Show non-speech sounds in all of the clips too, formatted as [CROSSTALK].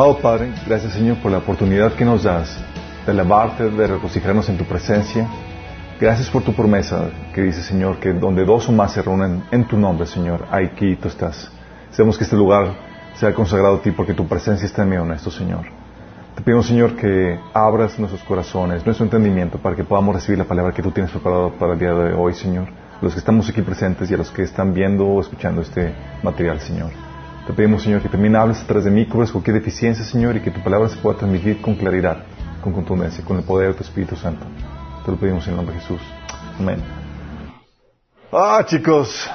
Amado Padre, gracias Señor por la oportunidad que nos das de alabarte, de regocijarnos en tu presencia. Gracias por tu promesa que dice Señor que donde dos o más se reúnen en tu nombre, Señor, aquí tú estás. Sabemos que este lugar sea consagrado a ti porque tu presencia está en medio nuestro, Señor. Te pedimos, Señor, que abras nuestros corazones, nuestro entendimiento para que podamos recibir la palabra que tú tienes preparado para el día de hoy, Señor. Los que estamos aquí presentes y a los que están viendo o escuchando este material, Señor. Te pedimos, Señor, que también hables atrás de mí, cubres cualquier deficiencia, Señor, y que tu palabra se pueda transmitir con claridad, con contundencia, con el poder de tu Espíritu Santo. Te lo pedimos en el nombre de Jesús. Amén. Ah, chicos.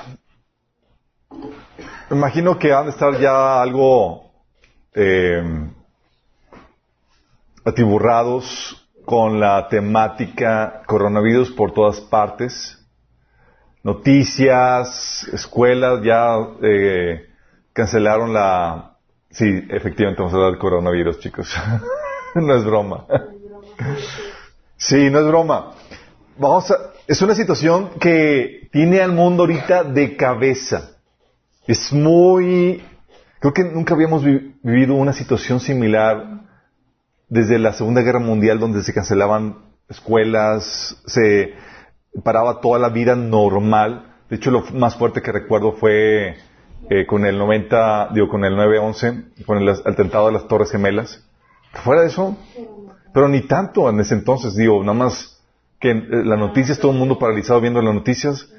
Me imagino que han de estar ya algo eh, atiburrados con la temática coronavirus por todas partes. Noticias, escuelas, ya eh, cancelaron la... Sí, efectivamente vamos a hablar del coronavirus, chicos. [LAUGHS] no es broma. Sí, no es broma. Vamos a... Es una situación que tiene al mundo ahorita de cabeza. Es muy... Creo que nunca habíamos vi- vivido una situación similar desde la Segunda Guerra Mundial donde se cancelaban escuelas, se paraba toda la vida normal. De hecho, lo más fuerte que recuerdo fue eh, con el 90, digo, con el 9-11, con el atentado de las Torres Gemelas. Fuera de eso, pero ni tanto en ese entonces, digo, nada más que en las noticias, todo el mundo paralizado viendo las noticias.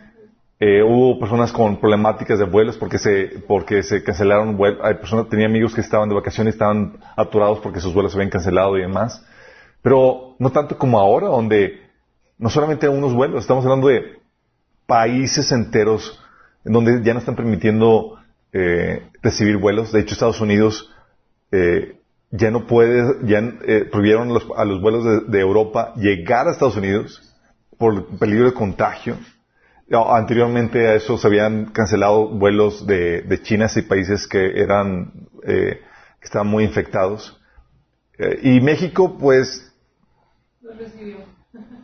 Eh, hubo personas con problemáticas de vuelos porque se, porque se cancelaron vuelos. Hay personas, tenía amigos que estaban de vacaciones estaban aturados porque sus vuelos se habían cancelado y demás. Pero no tanto como ahora, donde no solamente unos vuelos, estamos hablando de países enteros en donde ya no están permitiendo eh, recibir vuelos. De hecho, Estados Unidos eh, ya no puede, ya eh, prohibieron los- a los vuelos de, de Europa llegar a Estados Unidos por peligro de contagio. No, Anteriormente a eso se habían cancelado vuelos de, de China y países que eran eh, que estaban muy infectados. Eh, y México, pues,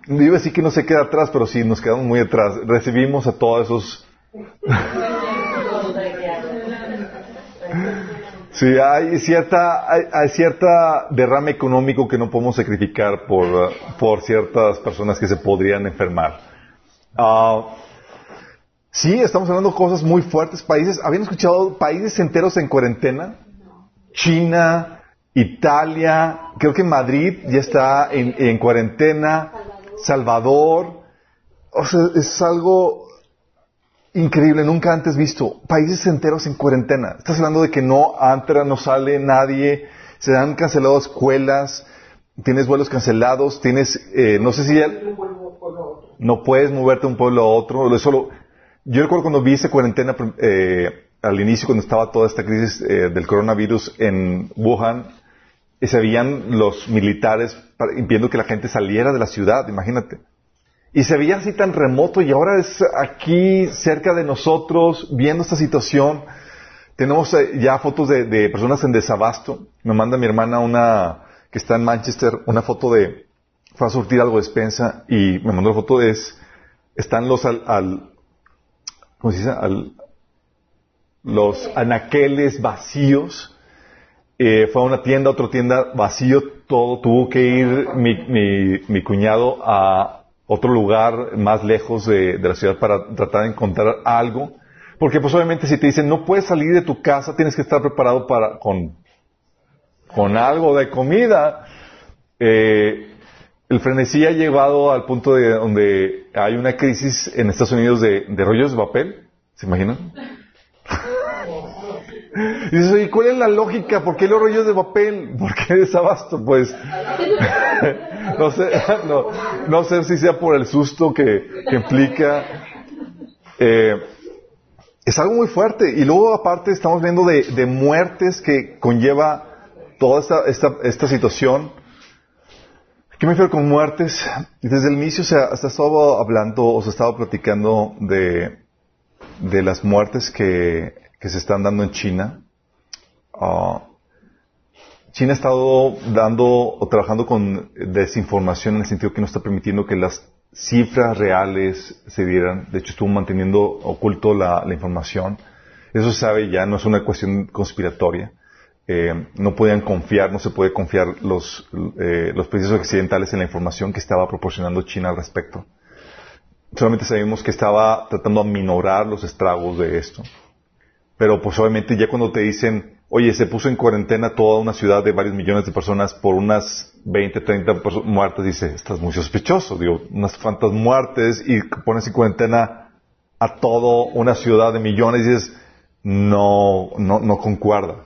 yo iba a decir que no se queda atrás, pero sí, nos quedamos muy atrás. Recibimos a todos esos... Sí, hay cierta, hay, hay cierta derrame económico que no podemos sacrificar por, por ciertas personas que se podrían enfermar. Ah, sí, estamos hablando de cosas muy fuertes. Países, ¿habían escuchado países enteros en cuarentena? China, Italia, creo que Madrid ya está en, en cuarentena, Salvador. O sea, es algo increíble, nunca antes visto. Países enteros en cuarentena. Estás hablando de que no entra, no sale nadie, se han cancelado escuelas, tienes vuelos cancelados, tienes, eh, no sé si ya, no puedes moverte de un pueblo a otro. Eso lo- yo recuerdo cuando vi esa cuarentena eh, al inicio, cuando estaba toda esta crisis eh, del coronavirus en Wuhan, y se veían los militares impidiendo que la gente saliera de la ciudad, imagínate. Y se veía así tan remoto y ahora es aquí cerca de nosotros viendo esta situación. Tenemos eh, ya fotos de, personas en desabasto. Me manda mi hermana una que está en Manchester, una foto de fue a surtir algo de despensa y me mandó la foto de es están los al, al ¿cómo se dice? Al, los anaqueles vacíos. eh, fue a una tienda, otra tienda, vacío todo. Tuvo que ir mi, mi, mi cuñado a otro lugar más lejos de, la ciudad para tratar de encontrar algo. Porque pues obviamente si te dicen no puedes salir de tu casa, tienes que estar preparado para con, con algo de comida. Eh, el frenesí ha llevado al punto de donde hay una crisis en Estados Unidos de, de rollos de papel. ¿Se imaginan? Y dices, ¿y cuál es la lógica? ¿Por qué los rollos de papel? ¿Por qué desabasto? Pues, [LAUGHS] no sé, [LAUGHS] no, no, sé si sea por el susto que, que implica. Eh, es algo muy fuerte. Y luego, aparte, estamos viendo de, de muertes que conlleva toda esta, esta, esta situación. ¿Qué me refiero con muertes? Desde el inicio se ha, se ha estado hablando o se ha estado platicando de, de las muertes que, que se están dando en China. Uh, China ha estado dando o trabajando con desinformación en el sentido que no está permitiendo que las cifras reales se dieran. De hecho, estuvo manteniendo oculto la, información. Eso se sabe ya, no es una cuestión conspiratoria. Eh, no podían confiar, no se puede confiar los, eh, países occidentales en la información que estaba proporcionando China al respecto. Solamente sabemos que estaba tratando de aminorar los estragos de esto. Pero pues obviamente ya cuando te dicen, oye, se puso en cuarentena toda una ciudad de varios millones de personas por unas 20, 30 muertes, dice, estás muy sospechoso, digo, unas cuantas muertes y pones en cuarentena a toda una ciudad de millones y dices, no, no, no concuerda.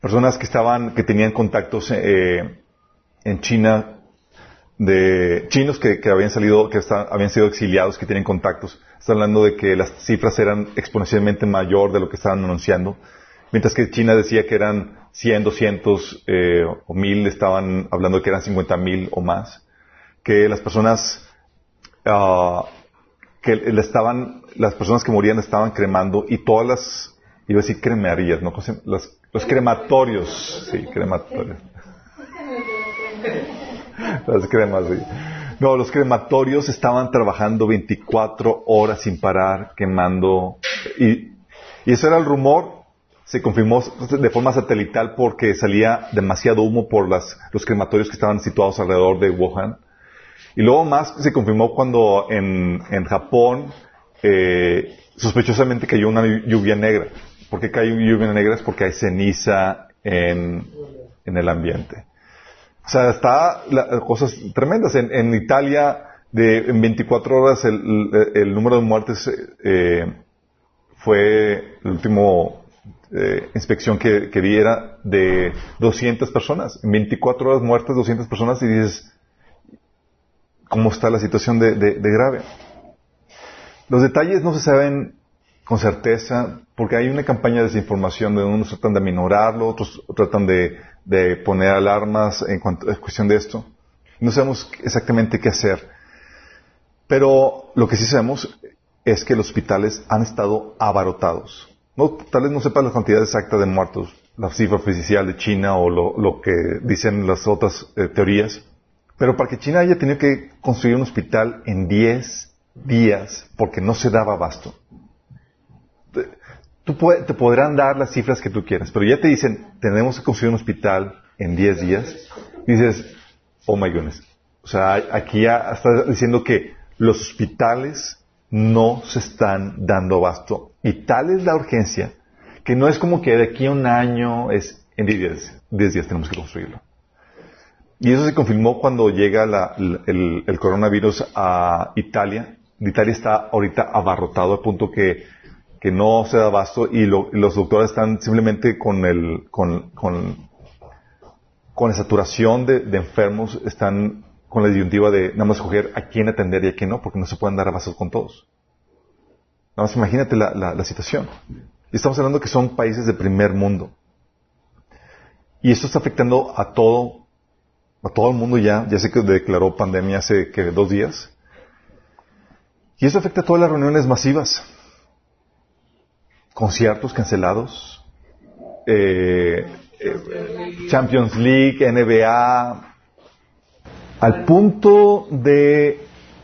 Personas que estaban, que tenían contactos eh, en China de chinos que, habían salido, que habían sido exiliados, que tienen contactos. Está hablando de que las cifras eran exponencialmente mayor de lo que estaban anunciando. Mientras que China decía que eran 100, 200 eh, o 1000, estaban hablando de que eran 50 mil o más. Que las personas, uh, que le estaban, las personas que morían estaban cremando y todas las, iba a decir cremarías, ¿no? Los, los crematorios, sí, crematorios. [LAUGHS] Las cremas, sí. No, los crematorios estaban trabajando 24 horas sin parar, quemando. Y, y ese era el rumor. Se confirmó de forma satelital porque salía demasiado humo por las, los crematorios que estaban situados alrededor de Wuhan. Y luego más se confirmó cuando en, en Japón eh, sospechosamente cayó una lluvia negra. ¿Por qué cae lluvia negra? Es porque hay ceniza en, en el ambiente. O sea, está la, cosas tremendas. En, Italia, de, en 24 horas, el, número de muertes eh, fue el último eh, inspección que, que diera de 200 personas. En 24 horas muertes 200 personas y dices, ¿cómo está la situación de, de, de grave? Los detalles no se saben con certeza, porque hay una campaña de desinformación de unos tratan de aminorarlo, otros tratan de, de poner alarmas en cuanto a cuestión de esto. No sabemos exactamente qué hacer. Pero lo que sí sabemos es que los hospitales han estado abarrotados. No, tal vez no sepa la cantidad exacta de muertos, la cifra oficial de China o lo, lo que dicen las otras eh, teorías. Pero para que China haya tenido que construir un hospital en 10 días porque no se daba abasto. Tú puede, te podrán dar las cifras que tú quieras, pero ya te dicen, tenemos que construir un hospital en 10 días. dices, oh my goodness. O sea, aquí ya está diciendo que los hospitales no se están dando abasto. Y tal es la urgencia que no es como que de aquí a un año es en 10 días, 10 días tenemos que construirlo. Y eso se confirmó cuando llega la, el, el, coronavirus a Italia. Italia está ahorita abarrotado al punto que que no se da abasto y, lo, y los doctores están simplemente con el, con, con, con la saturación de, enfermos, están con la disyuntiva de nada más escoger a quién atender y a quién no, porque no se pueden dar abasto con todos. Nada más imagínate la, la, la situación. Y estamos hablando que son países de primer mundo. Y esto está afectando a todo, a todo el mundo ya. Ya sé que declaró pandemia hace que dos días. Y eso afecta a todas las reuniones masivas conciertos cancelados, eh, eh, Champions League, NBA, al punto de,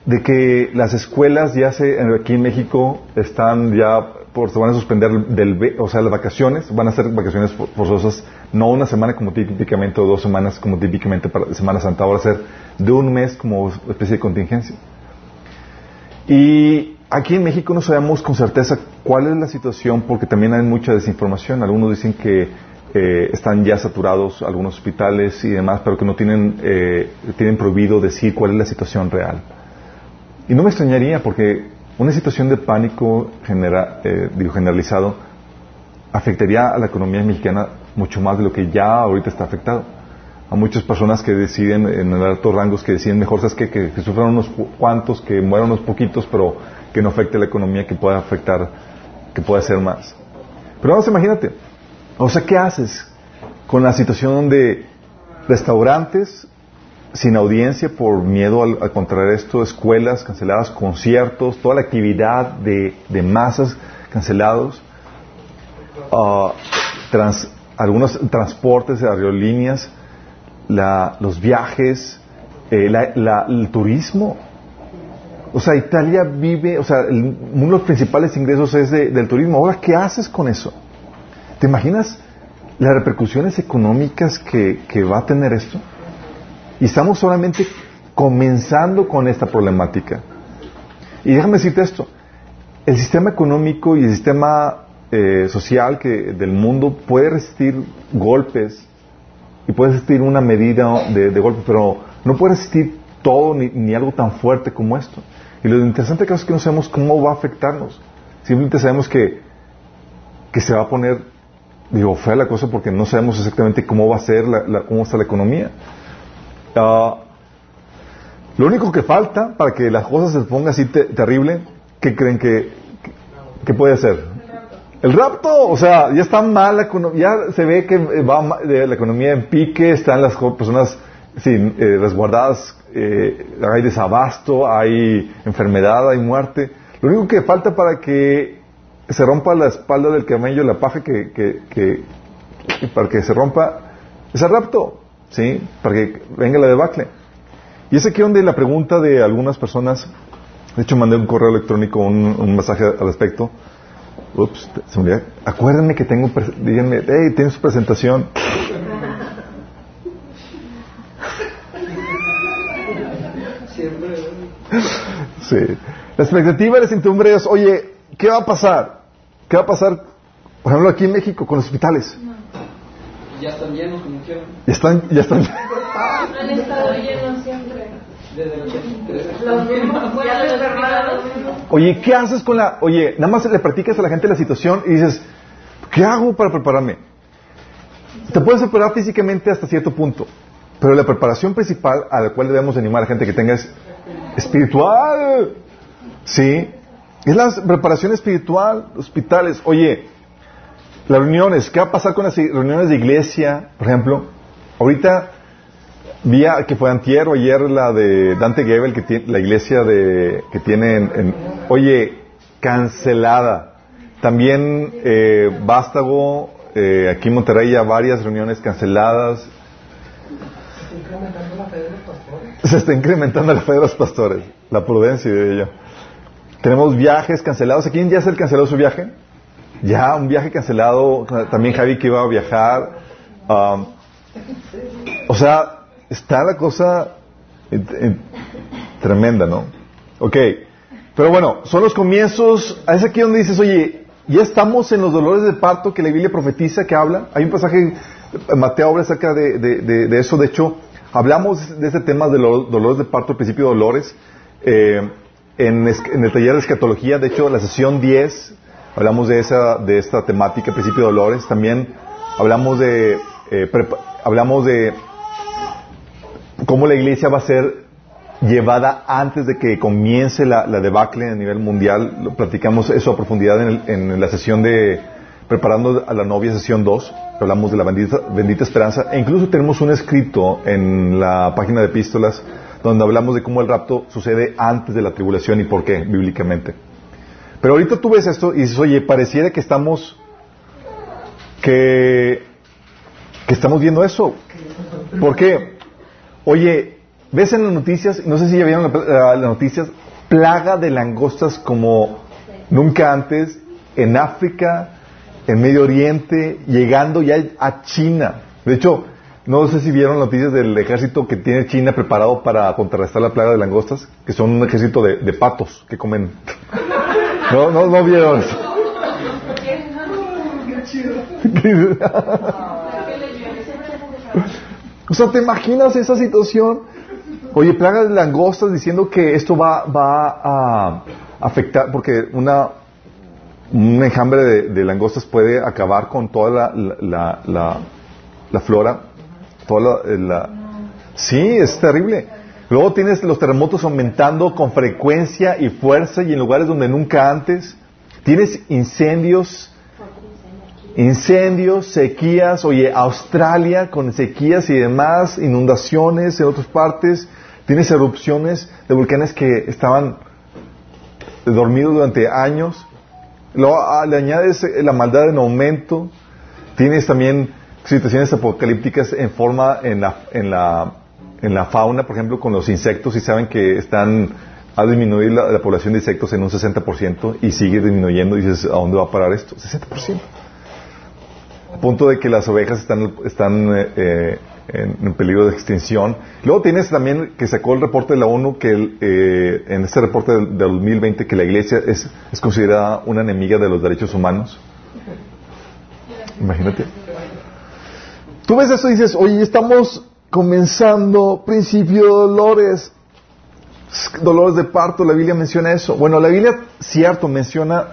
de, que las escuelas ya se, aquí en México están ya por, se van a suspender del, o sea, las vacaciones, van a ser vacaciones forzosas, no una semana como típicamente o dos semanas como típicamente para Semana Santa, ahora ser de un mes como especie de contingencia. Y aquí en México no sabemos con certeza cuál es la situación porque también hay mucha desinformación. Algunos dicen que eh, están ya saturados algunos hospitales y demás, pero que no tienen, eh, tienen prohibido decir cuál es la situación real. Y no me extrañaría porque una situación de pánico eh, generalizado afectaría a la economía mexicana mucho más de lo que ya ahorita está afectado. Hay muchas personas que deciden, en altos rangos, que deciden mejor, ¿sabes qué? Que, que sufran unos cuantos, que mueran unos poquitos, pero que no afecte la economía, que pueda afectar, que pueda ser más. Pero vamos, imagínate. O sea, ¿qué haces con la situación donde restaurantes sin audiencia por miedo a, contraer esto, escuelas canceladas, conciertos, toda la actividad de, masas cancelados, uh, algunos transportes de aerolíneas, los viajes, eh, el turismo. O sea, Italia vive, o sea, uno de los principales ingresos es del turismo. Ahora, ¿qué haces con eso? ¿Te imaginas las repercusiones económicas que va a tener esto? Y estamos solamente comenzando con esta problemática. Y déjame decirte esto, el sistema económico y el sistema eh, social que, del mundo puede resistir golpes y puede resistir una medida de, de golpe, pero no puede resistir todo ni, algo tan fuerte como esto. Y lo interesante es que no sabemos cómo va a afectarnos. Simplemente sabemos que, que se va a poner, digo, fea la cosa porque no sabemos exactamente cómo va a ser, la, cómo está la economía. Ah, lo único que falta para que las cosas se pongan así terrible, ¿qué creen que, que, puede hacer? El rapto, o sea, ya está mal la ya se ve que va la economía en pique, están las personas eh, resguardadas, eh, hay desabasto, hay enfermedad, hay muerte. Lo único que falta para que se rompa la espalda del camello, la paja que, que, que para que se rompa, es el rapto. ¿sí? Para que venga la debacle. Y es aquí donde la pregunta de algunas personas, de hecho mandé un correo electrónico, un, mensaje al respecto. Ups, se me Acuérdenme que tengo, díganme, hey, tienes presentación. Sí. La expectativa, la incertidumbre es, oye, ¿qué va a pasar? ¿Qué va a pasar, por ejemplo, aquí en México con los hospitales? Ya están llenos, como quieran. Ya están, ya están. Han estado llenos siempre. Desde los [LAUGHS] Oye, ¿qué haces con la.? Oye, nada más le practicas a la gente la situación y dices, ¿qué hago para prepararme? Te puedes preparar físicamente hasta cierto punto, pero la preparación principal a la cual debemos animar a gente que tenga es espiritual. ¿Sí? Es la preparación espiritual, hospitales. Oye, las reuniones, ¿qué va a pasar con las reuniones de iglesia, por ejemplo? Ahorita vi que fue antier o ayer la de Dante Gebel, que tiene, la iglesia de, que tiene en, oye, cancelada. También eh, Vástago, eh, aquí en Monterrey ya varias reuniones canceladas. [LAUGHS] Se está incrementando la fe de los pastores, la prudencia de ello. Tenemos viajes cancelados. ¿A quién ya se el canceló su viaje? Ya, un viaje cancelado, también Javi que iba a viajar. Um, o sea, está la cosa tremenda, ¿no? Ok, pero bueno, son los comienzos, es aquí donde dices, oye, ya estamos en los dolores de parto que la Biblia profetiza, que habla. Hay un pasaje, Mateo habla acerca de, eso, de hecho, hablamos de ese tema de los dolores de parto, el principio de dolores, eh, en, en, el taller de escatología, de hecho, la sesión 10 hablamos de, esa, de esta temática, principio de dolores, también hablamos de, eh, hablamos de cómo la iglesia va a ser llevada antes de que comience la, debacle a nivel mundial. Platicamos eso a profundidad en, la sesión de Preparando a la novia, sesión 2. Hablamos de la bendita, bendita esperanza. E incluso tenemos un escrito en la página de epístolas donde hablamos de cómo el rapto sucede antes de la tribulación y por qué, bíblicamente. Pero ahorita tú ves esto y dices, oye, pareciera que estamos, que, que estamos viendo eso. ¿Por qué? Oye, ves en las noticias, no sé si ya vieron las noticias, plaga de langostas como nunca antes en África, en Medio Oriente, llegando ya a China. De hecho, no sé si vieron noticias del ejército que tiene China preparado para contrarrestar la plaga de langostas, que son un ejército de, de patos que comen. [LAUGHS] No, no, no vieron. [LAUGHS] o sea, ¿te imaginas esa situación? Oye, plaga de langostas diciendo que esto va, va a afectar, porque una, un enjambre de, langostas puede acabar con toda la, la, la, flora, toda la, la- Sí, es terrible. Luego tienes los terremotos aumentando con frecuencia y fuerza y en lugares donde nunca antes. Tienes incendios, incendios, sequías, oye, Australia con sequías y demás, inundaciones en otras partes. Tienes erupciones de volcanes que estaban dormidos durante años. Luego ah, le añades eh, la maldad en aumento. Tienes también situaciones apocalípticas en forma en la, en la, en la fauna, por ejemplo, con los insectos, y saben que están a disminuir la, la población de insectos en un 60% y sigue disminuyendo. Y dices, ¿a dónde va a parar esto? 60%. A punto de que las ovejas están, están eh, eh, en, peligro de extinción. Luego tienes también que sacó el reporte de la ONU que el, eh, en este reporte del, del 2020 que la iglesia es, es considerada una enemiga de los derechos humanos. Imagínate. Tú ves eso y dices, oye, estamos comenzando principio de dolores, dolores de parto, la Biblia menciona eso. Bueno, la Biblia, cierto, menciona,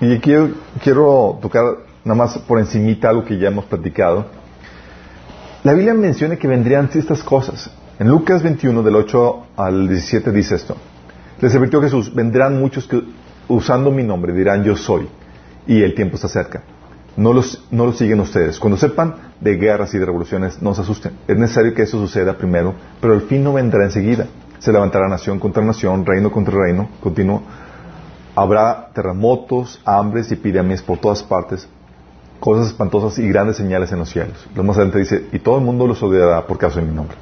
y quiero, quiero tocar nada más por encimita algo que ya hemos platicado. La Biblia menciona que vendrían estas cosas. En Lucas 21, del 8 al 17, dice esto. Les advirtió Jesús, vendrán muchos que usando mi nombre dirán yo soy, y el tiempo está cerca. No los, no los siguen ustedes. Cuando sepan de guerras y de revoluciones, no se asusten. Es necesario que eso suceda primero, pero el fin no vendrá enseguida. Se levantará nación contra nación, reino contra reino, continuo. Habrá terremotos, hambres y epidemias por todas partes, cosas espantosas y grandes señales en los cielos. Lo más adelante dice, y todo el mundo los odiará por causa de mi nombre.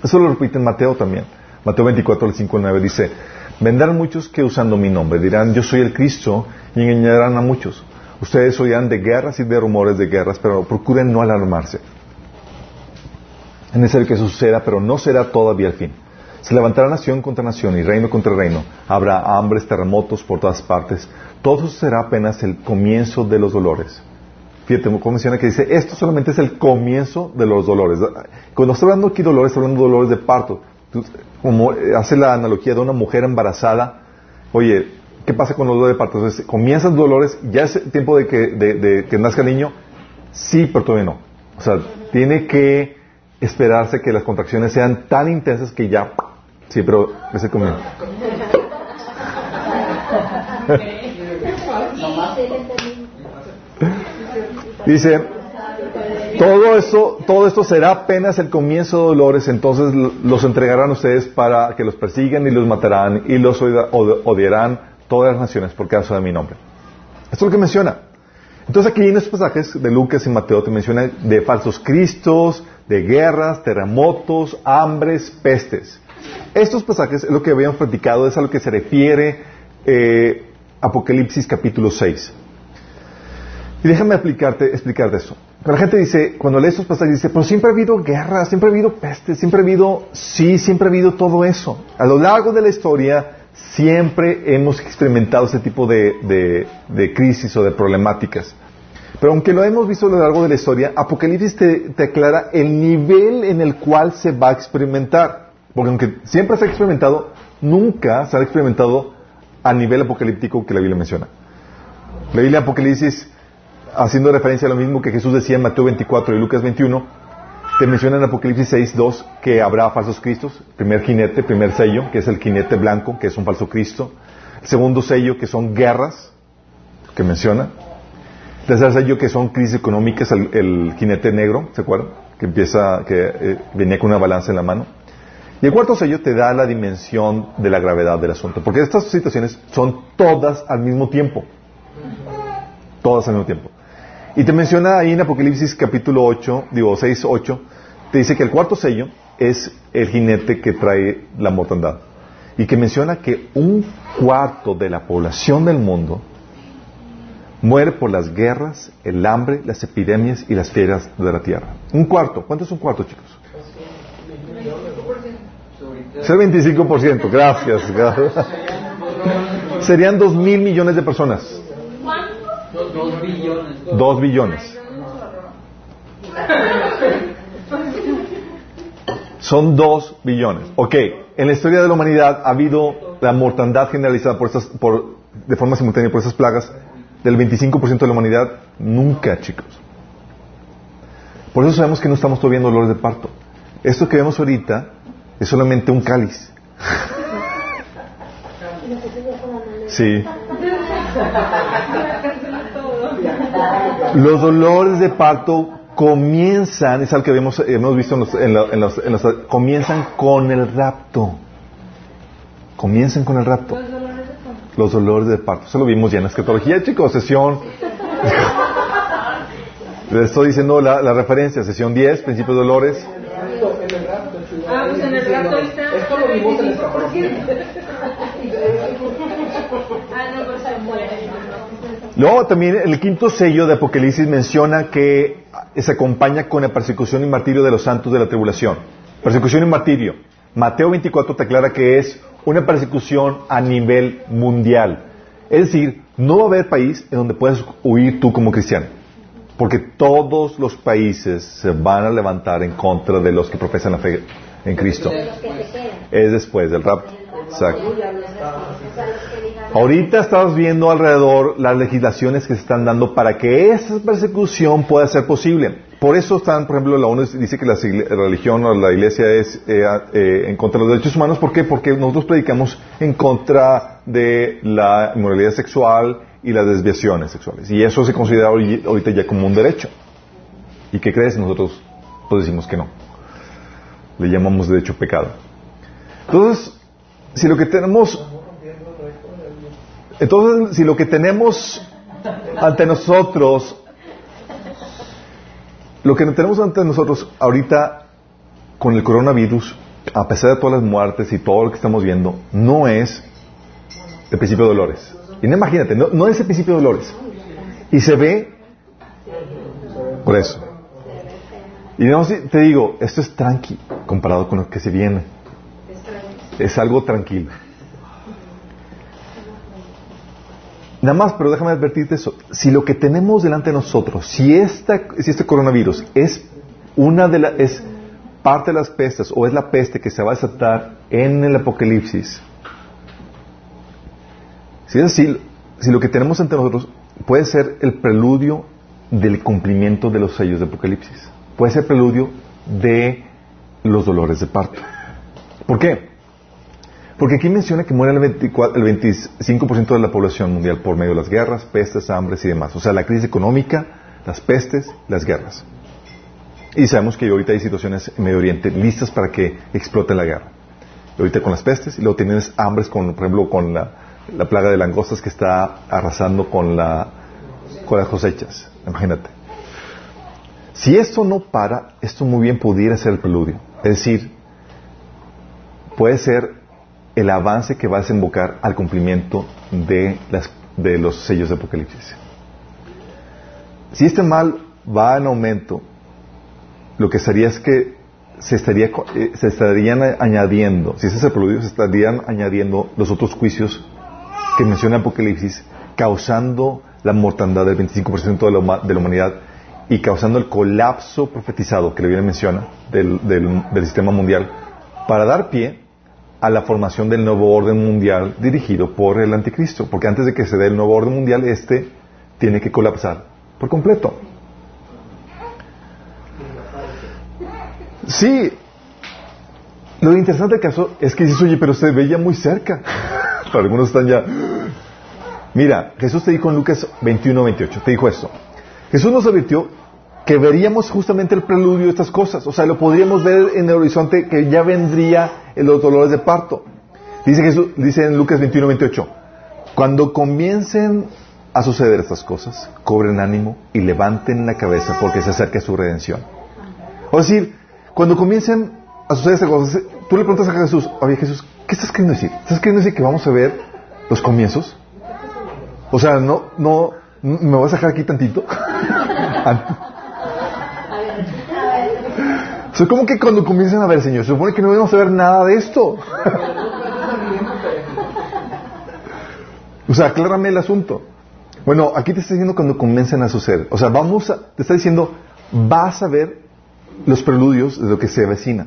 Eso lo repite en Mateo también. Mateo 24, del 5 al 9 dice, vendrán muchos que usando mi nombre dirán, yo soy el Cristo, y engañarán a muchos. Ustedes oirán de guerras y de rumores de guerras, pero procuren no alarmarse. Es necesario que suceda, pero no será todavía el fin. Se levantará nación contra nación y reino contra reino. Habrá hambres, terremotos por todas partes. Todo será apenas el comienzo de los dolores. Fíjate, como menciona que dice, esto solamente es el comienzo de los dolores. Cuando está hablando aquí de dolores, está hablando de dolores de parto. Como hace la analogía de una mujer embarazada. Oye, ¿qué pasa con los dolores de parto? Entonces, comienzan dolores, ya es tiempo de que, de, de que nazca el niño. Sí, pero todavía no. O sea, tiene que esperarse que las contracciones sean tan intensas que ya... Sí, pero ese comienzo. [LAUGHS] [LAUGHS] Dice, todo eso, todo esto será apenas el comienzo de dolores, entonces los entregarán ustedes para que los persigan y los matarán y los odiarán todas las naciones por causa de mi nombre. Esto es lo que menciona. Entonces aquí en estos pasajes de Lucas y Mateo te menciona de falsos cristos, de guerras, terremotos, hambres, pestes. Estos pasajes es lo que habíamos platicado, es a lo que se refiere eh, Apocalipsis capítulo 6. Y déjame explicarte, explicarte eso. La gente dice, cuando lee estos pasajes, dice, pero siempre ha habido guerra, siempre ha habido peste, siempre ha habido, sí, siempre ha habido todo eso. A lo largo de la historia, siempre hemos experimentado ese tipo de, de, de crisis o de problemáticas. Pero aunque lo hemos visto a lo largo de la historia, Apocalipsis te, te, aclara el nivel en el cual se va a experimentar. Porque aunque siempre se ha experimentado, nunca se ha experimentado a nivel apocalíptico que la Biblia menciona. La Biblia Apocalipsis haciendo referencia a lo mismo que Jesús decía en Mateo 24 y Lucas 21, te menciona en Apocalipsis 6, 2 que habrá falsos cristos, primer jinete, primer sello, que es el jinete blanco, que es un falso cristo, el segundo sello, que son guerras, que menciona, el tercer sello, que son crisis económicas, el, jinete negro, ¿se acuerdan? Que empieza, que eh, venía con una balanza en la mano. Y el cuarto sello te da la dimensión de la gravedad del asunto, porque estas situaciones son todas al mismo tiempo. Todas al mismo tiempo. Y te menciona ahí en Apocalipsis capítulo 8, digo 6, 8, te dice que el cuarto sello es el jinete que trae la mortandad. Y que menciona que un cuarto de la población del mundo Muere por las guerras, el hambre, las epidemias y las fieras de la tierra. Un cuarto. ¿Cuánto es un cuarto, chicos? Es el 25%. Gracias. Serían dos mil millones de personas. Dos billones. Dos billones. Son dos billones. Ok, en la historia de la humanidad ha habido la mortandad generalizada por estas, por, de forma simultánea por esas plagas del 25% de la humanidad. Nunca, chicos. Por eso sabemos que no estamos todavía en dolores de parto. Esto que vemos ahorita es solamente un cáliz. Sí. Los dolores de parto comienzan, es algo que hemos, hemos visto en los, en, la- en los- en los- comienzan con el rapto. Comienzan con el rapto. Los dolores de parto. Eso lo vimos ya en la escatología, chicos, sesión. [LAUGHS] Les estoy diciendo la, la referencia, sesión 10, principios de dolores. Ah, pues en el rato está. Esto lo vimos en la [LAUGHS] escatología. Ah, no. Luego también el quinto sello de Apocalipsis menciona que se acompaña con la persecución y martirio de los santos de la tribulación. Persecución y martirio. Mateo 24 te aclara que es una persecución a nivel mundial. Es decir, no va a haber país en donde puedas huir tú como cristiano. Porque todos los países se van a levantar en contra de los que profesan la fe en Cristo. Es después del rapto. Exacto. Ahorita estamos viendo alrededor las legislaciones que se están dando para que esa persecución pueda ser posible. Por eso están, por ejemplo, la ONU dice que la religión o la iglesia es eh, eh, en contra de los derechos humanos. ¿Por qué? Porque nosotros predicamos en contra de la inmoralidad sexual y las desviaciones sexuales. Y eso se considera ahori- ahorita ya como un derecho. ¿Y qué crees? Nosotros pues decimos que no. Le llamamos de hecho pecado. Entonces, si lo que tenemos entonces, si lo que tenemos ante nosotros, lo que tenemos ante nosotros ahorita con el coronavirus, a pesar de todas las muertes y todo lo que estamos viendo, no es el principio de dolores. Y no imagínate, no, no es el principio de dolores. Y se ve por eso. Y no, te digo, esto es tranqui comparado con lo que se viene. Es algo tranquilo. Nada más, pero déjame advertirte eso. Si lo que tenemos delante de nosotros, si, esta, si este coronavirus es una de la, es parte de las pestes o es la peste que se va a desatar en el Apocalipsis, si es así, si lo que tenemos ante nosotros puede ser el preludio del cumplimiento de los sellos de Apocalipsis, puede ser preludio de los dolores de parto. ¿Por qué? Porque aquí menciona que muere el, 24 el 25% de la población mundial por medio de las guerras, pestes, hambres y demás. O sea, la crisis económica, las pestes, las guerras. Y sabemos que ahorita hay situaciones en Medio Oriente listas para que explote la guerra. Y ahorita con las pestes, y luego tienes hambres, con, por ejemplo, con la, la plaga de langostas que está arrasando con, la, con las cosechas. Imagínate. Si esto no para, esto muy bien pudiera ser el preludio. Es decir, puede ser el avance que va a desembocar al cumplimiento de, las, de los sellos de Apocalipsis. Si este mal va en aumento, lo que sería es que se, estaría, eh, estarían añadiendo, si ese es el preludio, se estarían añadiendo los otros juicios que menciona Apocalipsis, causando la mortandad del 25% de la, de la humanidad y causando el colapso profetizado que le viene menciona del, del, del sistema mundial para dar pie a la formación del nuevo orden mundial dirigido por el anticristo, porque antes de que se dé el nuevo orden mundial, este tiene que colapsar por completo. Sí, lo interesante del caso es que dices, oye, pero se veía muy cerca. [LAUGHS] Algunos están ya. Mira, Jesús te dijo en Lucas 21, 28, te dijo esto. Jesús nos advirtió que veríamos justamente el preludio de estas cosas. O sea, lo podríamos ver en el horizonte que ya vendría en los dolores de parto. Dice Jesús, dice en Lucas 21, 28, cuando comiencen a suceder estas cosas, cobren ánimo y levanten la cabeza porque se acerca su redención. O decir, cuando comiencen a suceder estas cosas, tú le preguntas a Jesús, oye Jesús, ¿qué estás queriendo decir? ¿Estás queriendo decir que vamos a ver los comienzos? O sea, no, no, ¿me vas a dejar aquí tantito? [LAUGHS] Soy como que cuando comienzan a ver, Señor, se supone que no debemos saber nada de esto. [LAUGHS] o sea, aclárame el asunto. Bueno, aquí te está diciendo cuando comiencen a suceder. O sea, vamos a, te está diciendo, vas a ver los preludios de lo que se avecina.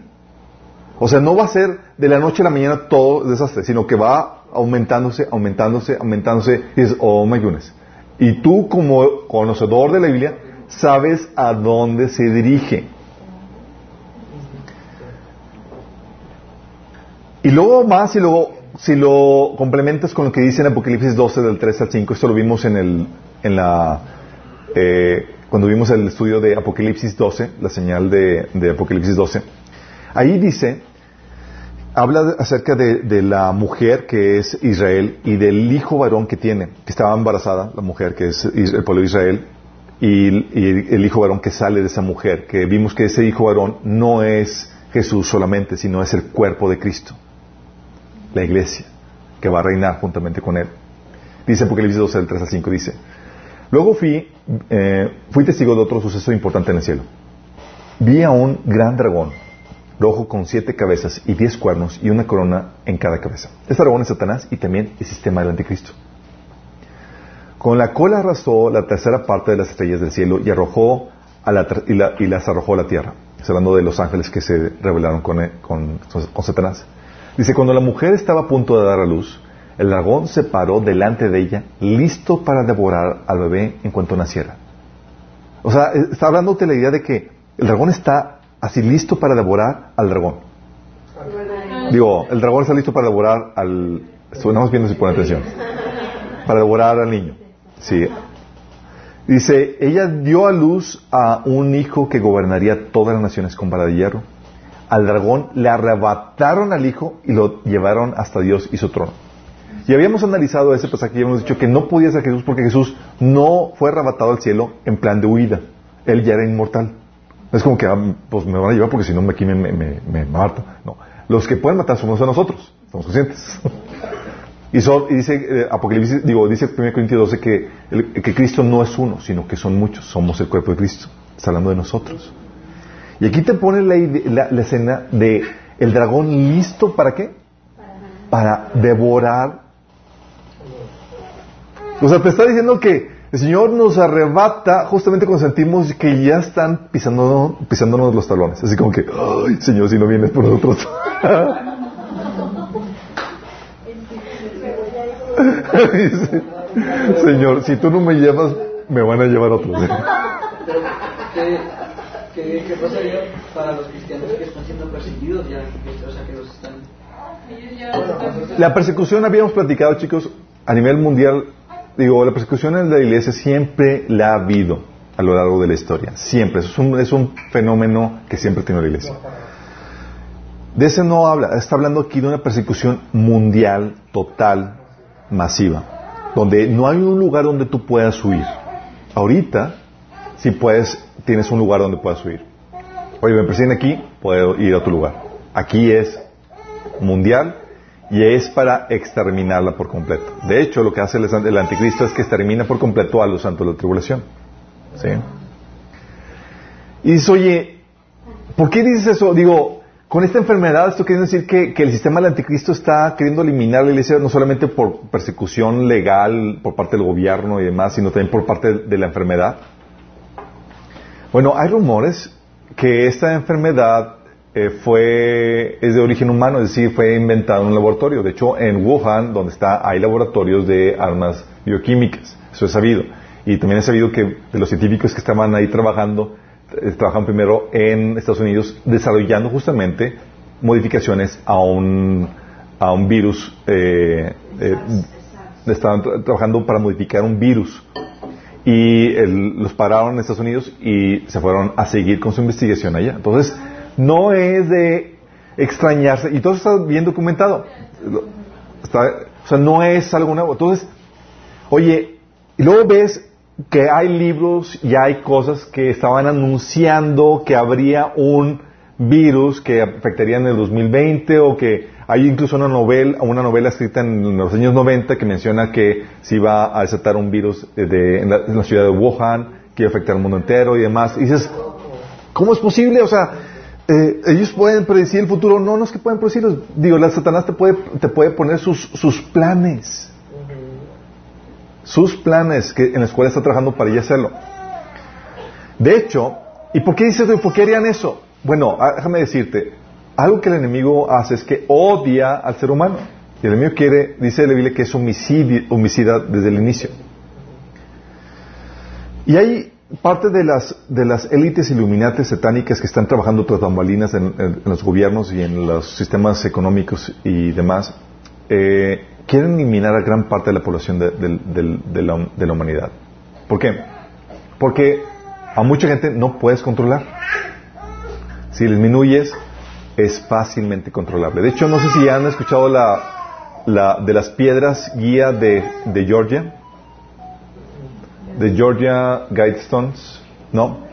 O sea, no va a ser de la noche a la mañana todo desastre, sino que va aumentándose, aumentándose, aumentándose. Y es, oh my goodness. Y tú, como conocedor de la Biblia, sabes a dónde se dirige. Y luego más, y luego, si lo complementas con lo que dice en Apocalipsis 12, del 3 al 5, esto lo vimos en el, en la, eh, cuando vimos el estudio de Apocalipsis 12, la señal de, de Apocalipsis 12, ahí dice, habla acerca de, la mujer que es Israel y del hijo varón que tiene, que estaba embarazada, la mujer que es el pueblo de Israel, y, y el hijo varón que sale de esa mujer, que vimos que ese hijo varón no es Jesús solamente, sino es el cuerpo de Cristo la iglesia, que va a reinar juntamente con él. Dice Apocalipsis 12, del 3 al 5, dice, luego fui, eh, fui testigo de otro suceso importante en el cielo. Vi a un gran dragón, rojo con siete cabezas y diez cuernos y una corona en cada cabeza. Este dragón es Satanás y también el sistema del anticristo. Con la cola arrastró la tercera parte de las estrellas del cielo y arrojó a la, y, las arrojó a la tierra. Está hablando de los ángeles que se rebelaron con, con, con Satanás. Dice, cuando la mujer estaba a punto de dar a luz, el dragón se paró delante de ella, listo para devorar al bebé en cuanto naciera. O sea, eh, está hablando de la idea de que el dragón está así listo para devorar al dragón. Digo, el dragón está listo para devorar al... Estamos viendo si ponen atención. Para devorar al niño. Sí. Dice, ella dio a luz a un hijo que gobernaría todas las naciones con vara de hierro al dragón, le arrebataron al hijo y lo llevaron hasta Dios y su trono. Y habíamos analizado ese pasaje y habíamos dicho que no podía ser Jesús porque Jesús no fue arrebatado al cielo en plan de huida. Él ya era inmortal. Es como que ah, pues me van a llevar porque si no aquí me, me, me, mato. No. Los que pueden matar somos a nosotros. Estamos conscientes. [LAUGHS] y, y, dice eh, Apocalipsis, digo, dice 1 Corintios 12 que, que Cristo no es uno, sino que son muchos. Somos el cuerpo de Cristo. Está hablando de nosotros. Y aquí te pone la, la, escena de el dragón listo para qué? Para devorar. O sea, te está diciendo que el Señor nos arrebata justamente cuando sentimos que ya están pisándonos, pisándonos los talones. Así como que, ay, Señor, si no vienes por nosotros. [LAUGHS] Señor, si tú no me llevas, me van a llevar otros. ¿Qué, ¿Qué, pasaría para los cristianos que están siendo perseguidos ya? O sea, que los están... La persecución, habíamos platicado, chicos, a nivel mundial, digo, la persecución en la iglesia siempre la ha habido a lo largo de la historia. Siempre. Es un, es un fenómeno que siempre tiene la iglesia. De ese no habla. Está hablando aquí de una persecución mundial, total, masiva. Donde no hay un lugar donde tú puedas huir. Ahorita, si puedes tienes un lugar donde puedas huir. Oye, me persiguen aquí, puedo ir a otro lugar. Aquí es mundial y es para exterminarla por completo. De hecho, lo que hace el, anticristo es que extermina por completo a los santos de la tribulación. ¿Sí? Y dices, oye, ¿por qué dices eso? Digo, con esta enfermedad, esto quiere decir que, el sistema del anticristo está queriendo eliminar la iglesia no solamente por persecución legal por parte del gobierno y demás, sino también por parte de la enfermedad. Bueno, hay rumores que esta enfermedad eh, fue, es de origen humano, es decir, fue inventada en un laboratorio. De hecho, en Wuhan, donde está, hay laboratorios de armas bioquímicas. Eso es sabido. Y también es sabido que de los científicos que estaban ahí trabajando, eh, trabajan primero en Estados Unidos desarrollando justamente modificaciones a un, a un virus. Eh, estaban trabajando para modificar un virus y los pararon en Estados Unidos y se fueron a seguir con su investigación allá. Entonces, no es de extrañarse, y todo está bien documentado. o sea, no es algo nuevo. Entonces, oye, y luego ves que hay libros y hay cosas que estaban anunciando que habría un virus que afectarían en el 2020 o que hay incluso una novela, una novela escrita en los años 90 que menciona que se iba a desatar un virus de, en, la, ciudad de Wuhan que iba a afectar al mundo entero y demás. Y dices, ¿cómo es posible? O sea, eh, ellos pueden predecir el futuro. No, no es que pueden predecirlo. Digo, la Satanás te puede, te puede poner sus, sus planes. Sus planes que, en los cuales está trabajando para ya hacerlo. De hecho, ¿y por qué dices, por qué harían eso? Bueno, ah, déjame decirte, algo que el enemigo hace es que odia al ser humano. Y el enemigo quiere, dice la Biblia, que es homicida desde el inicio. Y hay parte de las, de las élites iluminates satánicas que están trabajando tras bambalinas en, los gobiernos y en los sistemas económicos y demás, eh, quieren eliminar a gran parte de la población de, la, de la humanidad. ¿Por qué? Porque a mucha gente no puedes controlar. Si disminuyes, es fácilmente controlable. De hecho, no sé si han escuchado la, la de las piedras guía de, de Georgia, de Georgia Guidestones, ¿no?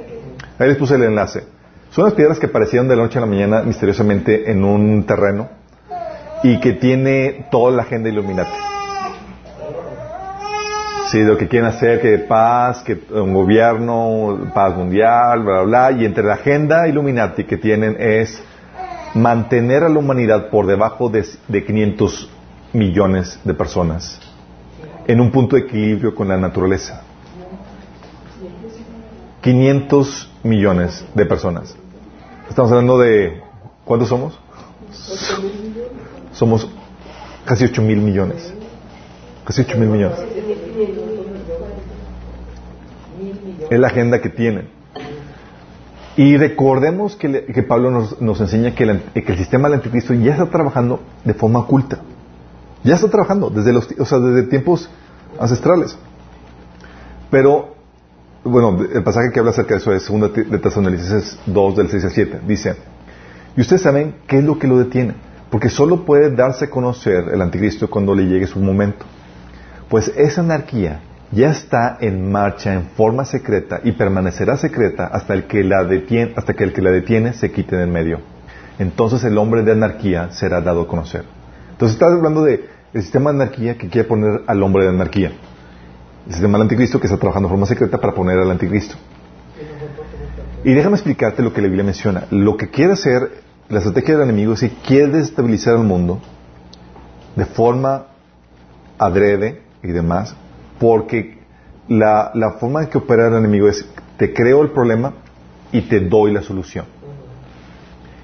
Ahí les puse el enlace. Son las piedras que aparecieron de la noche a la mañana misteriosamente en un terreno y que tiene toda la agenda Illuminati. Sí, lo que quieren hacer, que paz, que un gobierno, paz mundial, bla, bla, bla. Y entre la agenda Illuminati que tienen es mantener a la humanidad por debajo de, de 500 millones de personas en un punto de equilibrio con la naturaleza. 500 millones de personas. Estamos hablando de... ¿Cuántos somos? Somos casi 8 mil millones. Casi 8 mil millones. Es la agenda que tienen. Y recordemos que, Pablo nos, enseña que, el sistema del anticristo ya está trabajando de forma oculta. Ya está trabajando desde los, o sea, desde tiempos ancestrales. Pero, bueno, el pasaje que habla acerca de eso es 2 de Tesalonicenses 2 del 6 al 7. Dice, y ustedes saben qué es lo que lo detiene, porque solo puede darse a conocer el anticristo cuando le llegue su momento. Pues esa anarquía ya está en marcha en forma secreta y permanecerá secreta hasta, el que la detiene, hasta que el que la detiene se quite de en medio. Entonces el hombre de anarquía será dado a conocer. Entonces estás hablando del sistema de anarquía que quiere poner al hombre de anarquía. El sistema del anticristo que está trabajando en forma secreta para poner al anticristo. Y déjame explicarte lo que la Biblia menciona. Lo que quiere hacer la estrategia del enemigo es que quiere desestabilizar al mundo de forma adrede y demás porque la, forma en que opera el enemigo es, te creo el problema y te doy la solución.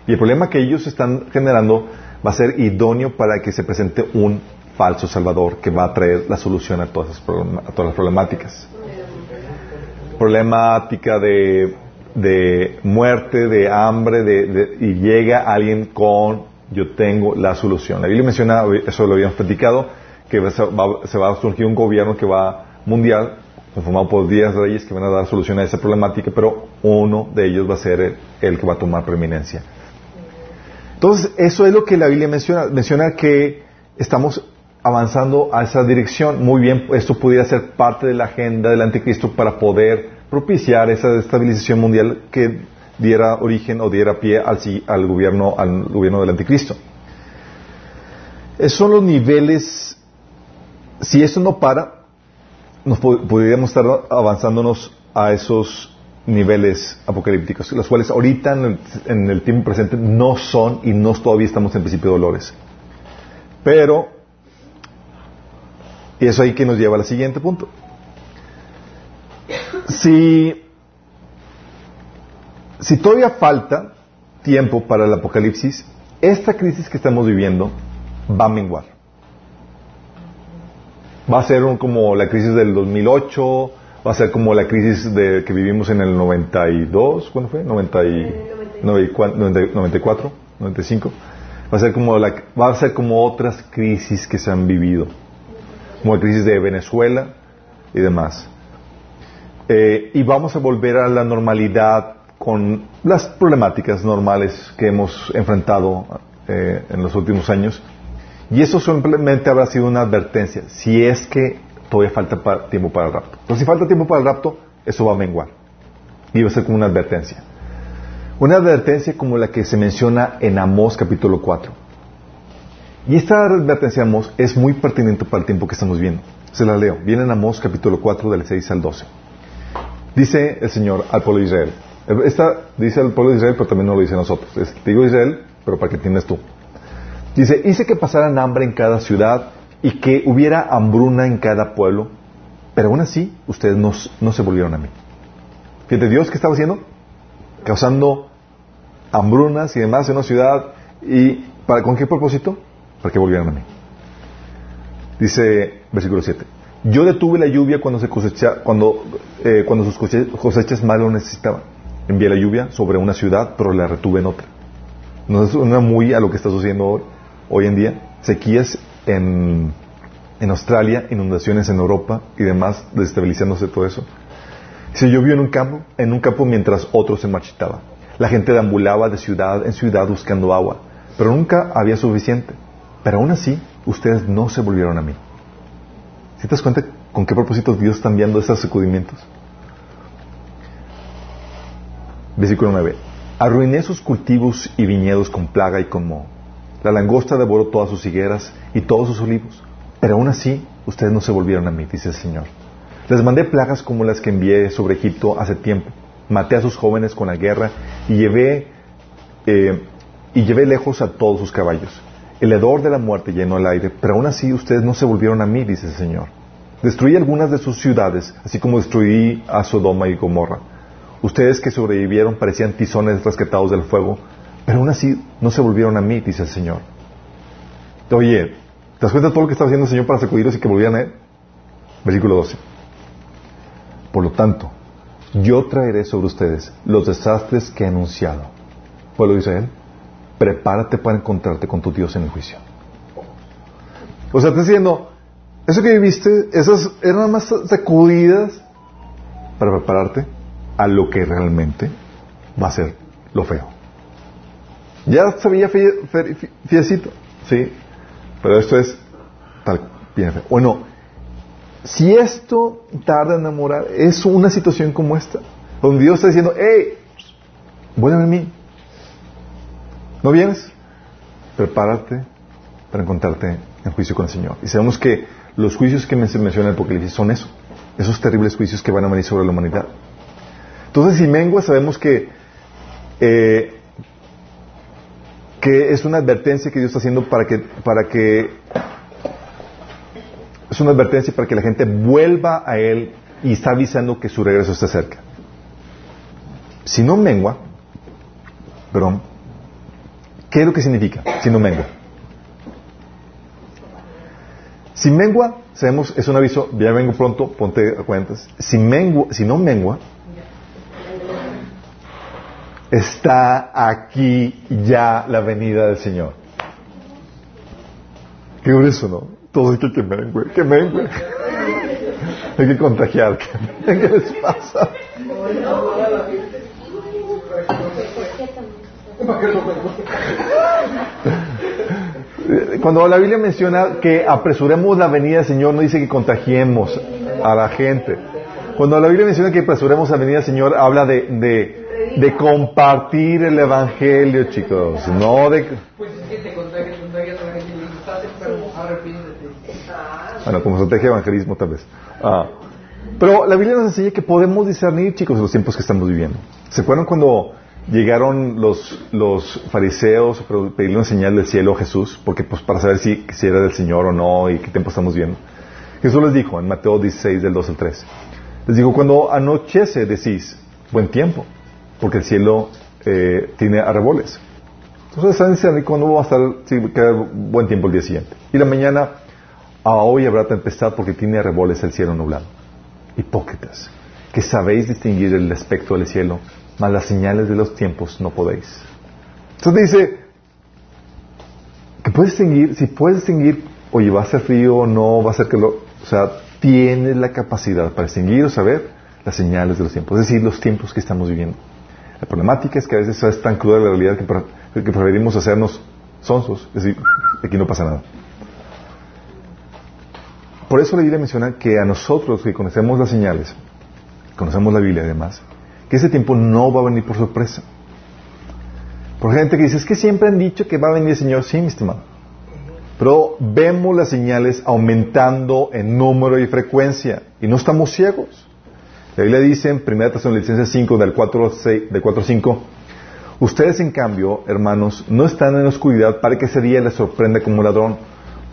Y el problema que ellos están generando va a ser idóneo para que se presente un falso salvador que va a traer la solución a todas, a todas las problemáticas. Problemática de, de muerte, de hambre, de, y llega alguien con yo tengo la solución. La Biblia menciona, eso lo habíamos platicado, que se va, a surgir un gobierno que va mundial, conformado por 10 reyes que van a dar solución a esa problemática, pero uno de ellos va a ser el, que va a tomar preeminencia. Entonces, eso es lo que la Biblia menciona. Menciona que estamos avanzando a esa dirección. Muy bien, esto pudiera ser parte de la agenda del anticristo para poder propiciar esa estabilización mundial que diera origen o diera pie al, al gobierno, al gobierno del anticristo. Esos son los niveles si eso no para, nos podríamos estar avanzándonos a esos niveles apocalípticos, los cuales ahorita en el, tiempo presente no son y no todavía estamos en principio de dolores. Pero, y eso ahí que nos lleva al siguiente punto. Si, si todavía falta tiempo para el apocalipsis, esta crisis que estamos viviendo va a menguar va a ser como la crisis del 2008, va a ser como la crisis de, que vivimos en el 92, ¿cuándo fue? 90 y, 94, 95. Va a ser como la, va a ser como otras crisis que se han vivido, como la crisis de Venezuela y demás. Eh, y vamos a volver a la normalidad con las problemáticas normales que hemos enfrentado eh, en los últimos años y eso simplemente habrá sido una advertencia, si es que todavía falta tiempo para el rapto. Pero si falta tiempo para el rapto, eso va a menguar. Y va a ser como una advertencia. Una advertencia como la que se menciona en Amós capítulo 4. Y esta advertencia de es muy pertinente para el tiempo que estamos viendo. Se la leo. Viene en Amós capítulo 4 del 6 al 12. Dice el Señor al pueblo de Israel. Esta dice al pueblo de Israel, pero también no lo dice a nosotros. Es, te digo Israel, pero para que entiendas tú. Dice, hice que pasaran hambre en cada ciudad y que hubiera hambruna en cada pueblo, pero aún así ustedes no, no se volvieron a mí. Fíjate, Dios, ¿qué estaba haciendo? Causando hambrunas y demás en una ciudad. ¿Y para con qué propósito? Para que volvieran a mí. Dice versículo 7. Yo detuve la lluvia cuando, se cosecha, cuando, eh, cuando sus cosechas más lo necesitaban. Envié la lluvia sobre una ciudad, pero la retuve en otra. No es una muy a lo que está sucediendo hoy, hoy en día. Sequías en, en Australia, inundaciones en Europa y demás, desestabilizándose todo eso. Se llovió en un campo, en un campo mientras otros se marchitaban. La gente deambulaba de ciudad en ciudad buscando agua, pero nunca había suficiente. Pero aún así, ustedes no se volvieron a mí. ¿Si te das cuenta con qué propósitos Dios está enviando esos sacudimientos? Versículo 9. Arruiné sus cultivos y viñedos con plaga y con moho. La langosta devoró todas sus higueras y todos sus olivos. Pero aún así, ustedes no se volvieron a mí, dice el Señor. Les mandé plagas como las que envié sobre Egipto hace tiempo. Maté a sus jóvenes con la guerra y llevé, eh, y llevé lejos a todos sus caballos. El hedor de la muerte llenó el aire, pero aún así ustedes no se volvieron a mí, dice el Señor. Destruí algunas de sus ciudades, así como destruí a Sodoma y Gomorra. Ustedes que sobrevivieron parecían tizones rescatados del fuego, pero aún así no se volvieron a mí, dice el Señor. Oye, ¿te das cuenta de todo lo que estaba haciendo el Señor para sacudirlos y que volvieran a Él? Versículo 12. Por lo tanto, yo traeré sobre ustedes los desastres que he anunciado. Pueblo de Israel, prepárate para encontrarte con tu Dios en el juicio. O sea, está diciendo, eso que viviste, esas eran más sacudidas para prepararte a lo que realmente va a ser lo feo. Ya se veía fiecito, sí, pero esto es tal bien feo. Bueno, si esto tarda en enamorar, es una situación como esta, donde Dios está diciendo, hey, vuelve a mí, ¿No vienes? Prepárate para encontrarte en juicio con el Señor. Y sabemos que los juicios que se menciona en el Apocalipsis son eso, esos terribles juicios que van a venir sobre la humanidad. Entonces, si mengua, sabemos que, eh, que es una advertencia que Dios está haciendo para que, para que es una advertencia para que la gente vuelva a Él y está avisando que su regreso está cerca. Si no mengua, perdón, ¿Qué es lo que significa si no mengua? Si mengua, sabemos, es un aviso, ya vengo pronto, ponte a cuentas. Si, mengua, si no mengua, está aquí ya la venida del Señor. Qué eso, ¿no? Todos hay que mengue, que mengue. [LAUGHS] hay que contagiar. ¿Qué les pasa? [LAUGHS] Cuando la Biblia menciona que apresuremos la venida del Señor, no dice que contagiemos a la gente. Cuando la Biblia menciona que apresuremos la venida del Señor, habla de, de, de compartir el Evangelio, chicos. No de... Pues es que te contagias, contagias a la gente y estás enfermo, arrepiéntete. Bueno, como estrategia de evangelismo tal vez. Ah. Pero la Biblia nos enseña que podemos discernir, chicos, los tiempos que estamos viviendo. ¿Se acuerdan cuando llegaron los, fariseos a pedirle una señal del cielo a Jesús, porque pues para saber si, si era del Señor o no y qué tiempo estamos viendo. Jesús les dijo en Mateo 16 del 2 al 3, les dijo, cuando anochece decís, buen tiempo, porque el cielo eh, tiene arreboles. Entonces están diciendo cuándo va a estar, buen tiempo el día siguiente. Y la mañana, a hoy habrá tempestad porque tiene arreboles el cielo nublado. Hipócritas, que sabéis distinguir el aspecto del cielo mas las señales de los tiempos no podéis. Entonces dice que puedes distinguir, si puedes distinguir, oye, va a ser frío o no, va a ser que lo, o sea, tienes la capacidad para distinguir o saber las señales de los tiempos, es decir, los tiempos que estamos viviendo. La problemática es que a veces es tan cruda la realidad que, que preferimos hacernos sonsos, es decir, aquí no pasa nada. Por eso la Biblia menciona que a nosotros que conocemos las señales, conocemos la Biblia además, que ese tiempo no va a venir por sorpresa. Por gente que dice, es que siempre han dicho que va a venir el Señor. Sí, mi. Pero vemos las señales aumentando en número y frecuencia y no estamos ciegos. La Biblia dice en 1 Tesalonicenses 5, del 4, 6, del 4 5, ustedes en cambio, hermanos, no están en la oscuridad para que ese día les sorprenda como un ladrón.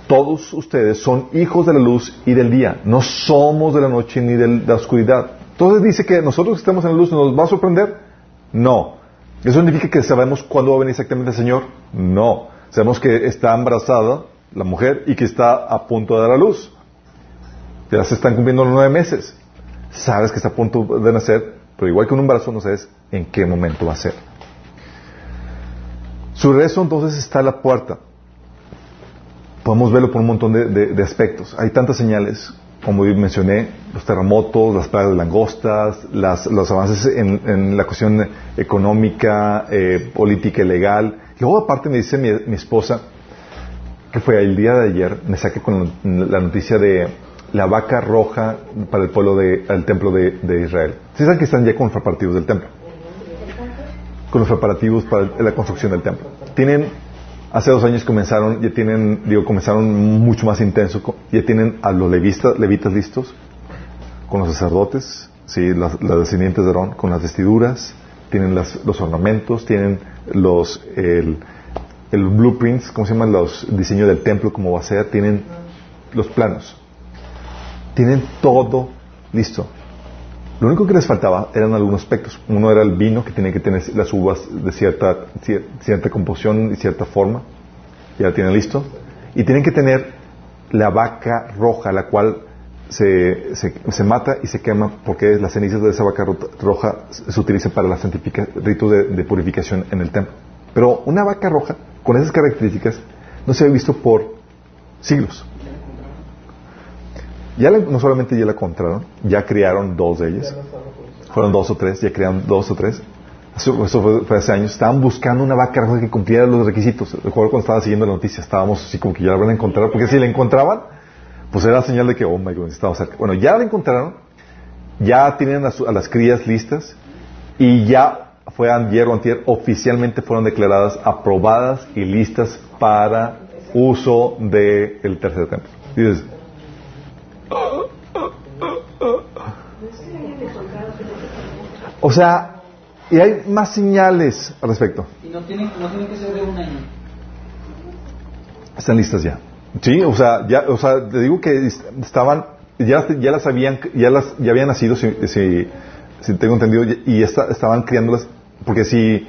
Todos ustedes son hijos de la luz y del día, no somos de la noche ni de la oscuridad. Entonces dice que nosotros que estamos en la luz nos va a sorprender. No. ¿Eso significa que sabemos cuándo va a venir exactamente el Señor? No. Sabemos que está embarazada la mujer y que está a punto de dar a luz. Ya se están cumpliendo los nueve meses. Sabes que está a punto de nacer, pero igual que un embarazo no sabes en qué momento va a ser. Su regreso entonces está a la puerta. Podemos verlo por un montón de, aspectos. Hay tantas señales, como mencioné, los terremotos, las plagas de langostas, los avances en, la cuestión económica, eh, política y legal. Luego aparte me dice mi esposa, que fue el día de ayer, me saqué con la noticia de la vaca roja para el pueblo del templo de, Israel. ¿Sí saben que están ya con los preparativos del templo? Con los preparativos para la construcción del templo. Tienen, hace dos años comenzaron, ya tienen, digo, comenzaron mucho más intenso, ya tienen a los levistas, levitas listos, con los sacerdotes, sí, las, descendientes de Aarón, con las vestiduras, tienen los ornamentos, tienen los, el, el blueprints, ¿cómo se llaman? Los diseños del templo, cómo va a ser, tienen los planos. Tienen todo listo. Lo único que les faltaba eran algunos aspectos. Uno era el vino, que tiene que tener las uvas de cierta, cierta composición y cierta forma. Ya lo tienen listo. Y tienen que tener la vaca roja, la cual se, se, mata y se quema porque las cenizas de esa vaca roja se utilizan para el rito de purificación en el templo. Pero una vaca roja con esas características no se había visto por siglos. Ya no solamente ya la encontraron, ya criaron dos de ellas. Fueron dos o tres, ya crearon dos o tres. Eso, fue, hace años. Estaban buscando una vaca que cumpliera los requisitos. Recuerdo cuando estaba siguiendo la noticia, estábamos así como que ya la van a encontrar, porque si la encontraban, pues era señal de que, oh my God, estaba cerca. Bueno, ya la encontraron, ya tienen a las crías listas y ya fue ayer o antier, oficialmente fueron declaradas aprobadas y listas para uso del tercer templo. dices, o sea, y hay más señales al respecto. Y no tienen, no tienen que ser de un año. Están listas ya. Sí, o sea, ya, o sea, te digo que estaban, ya, ya las habían, ya las, ya habían nacido, si, si, tengo entendido, y estaban criándolas porque si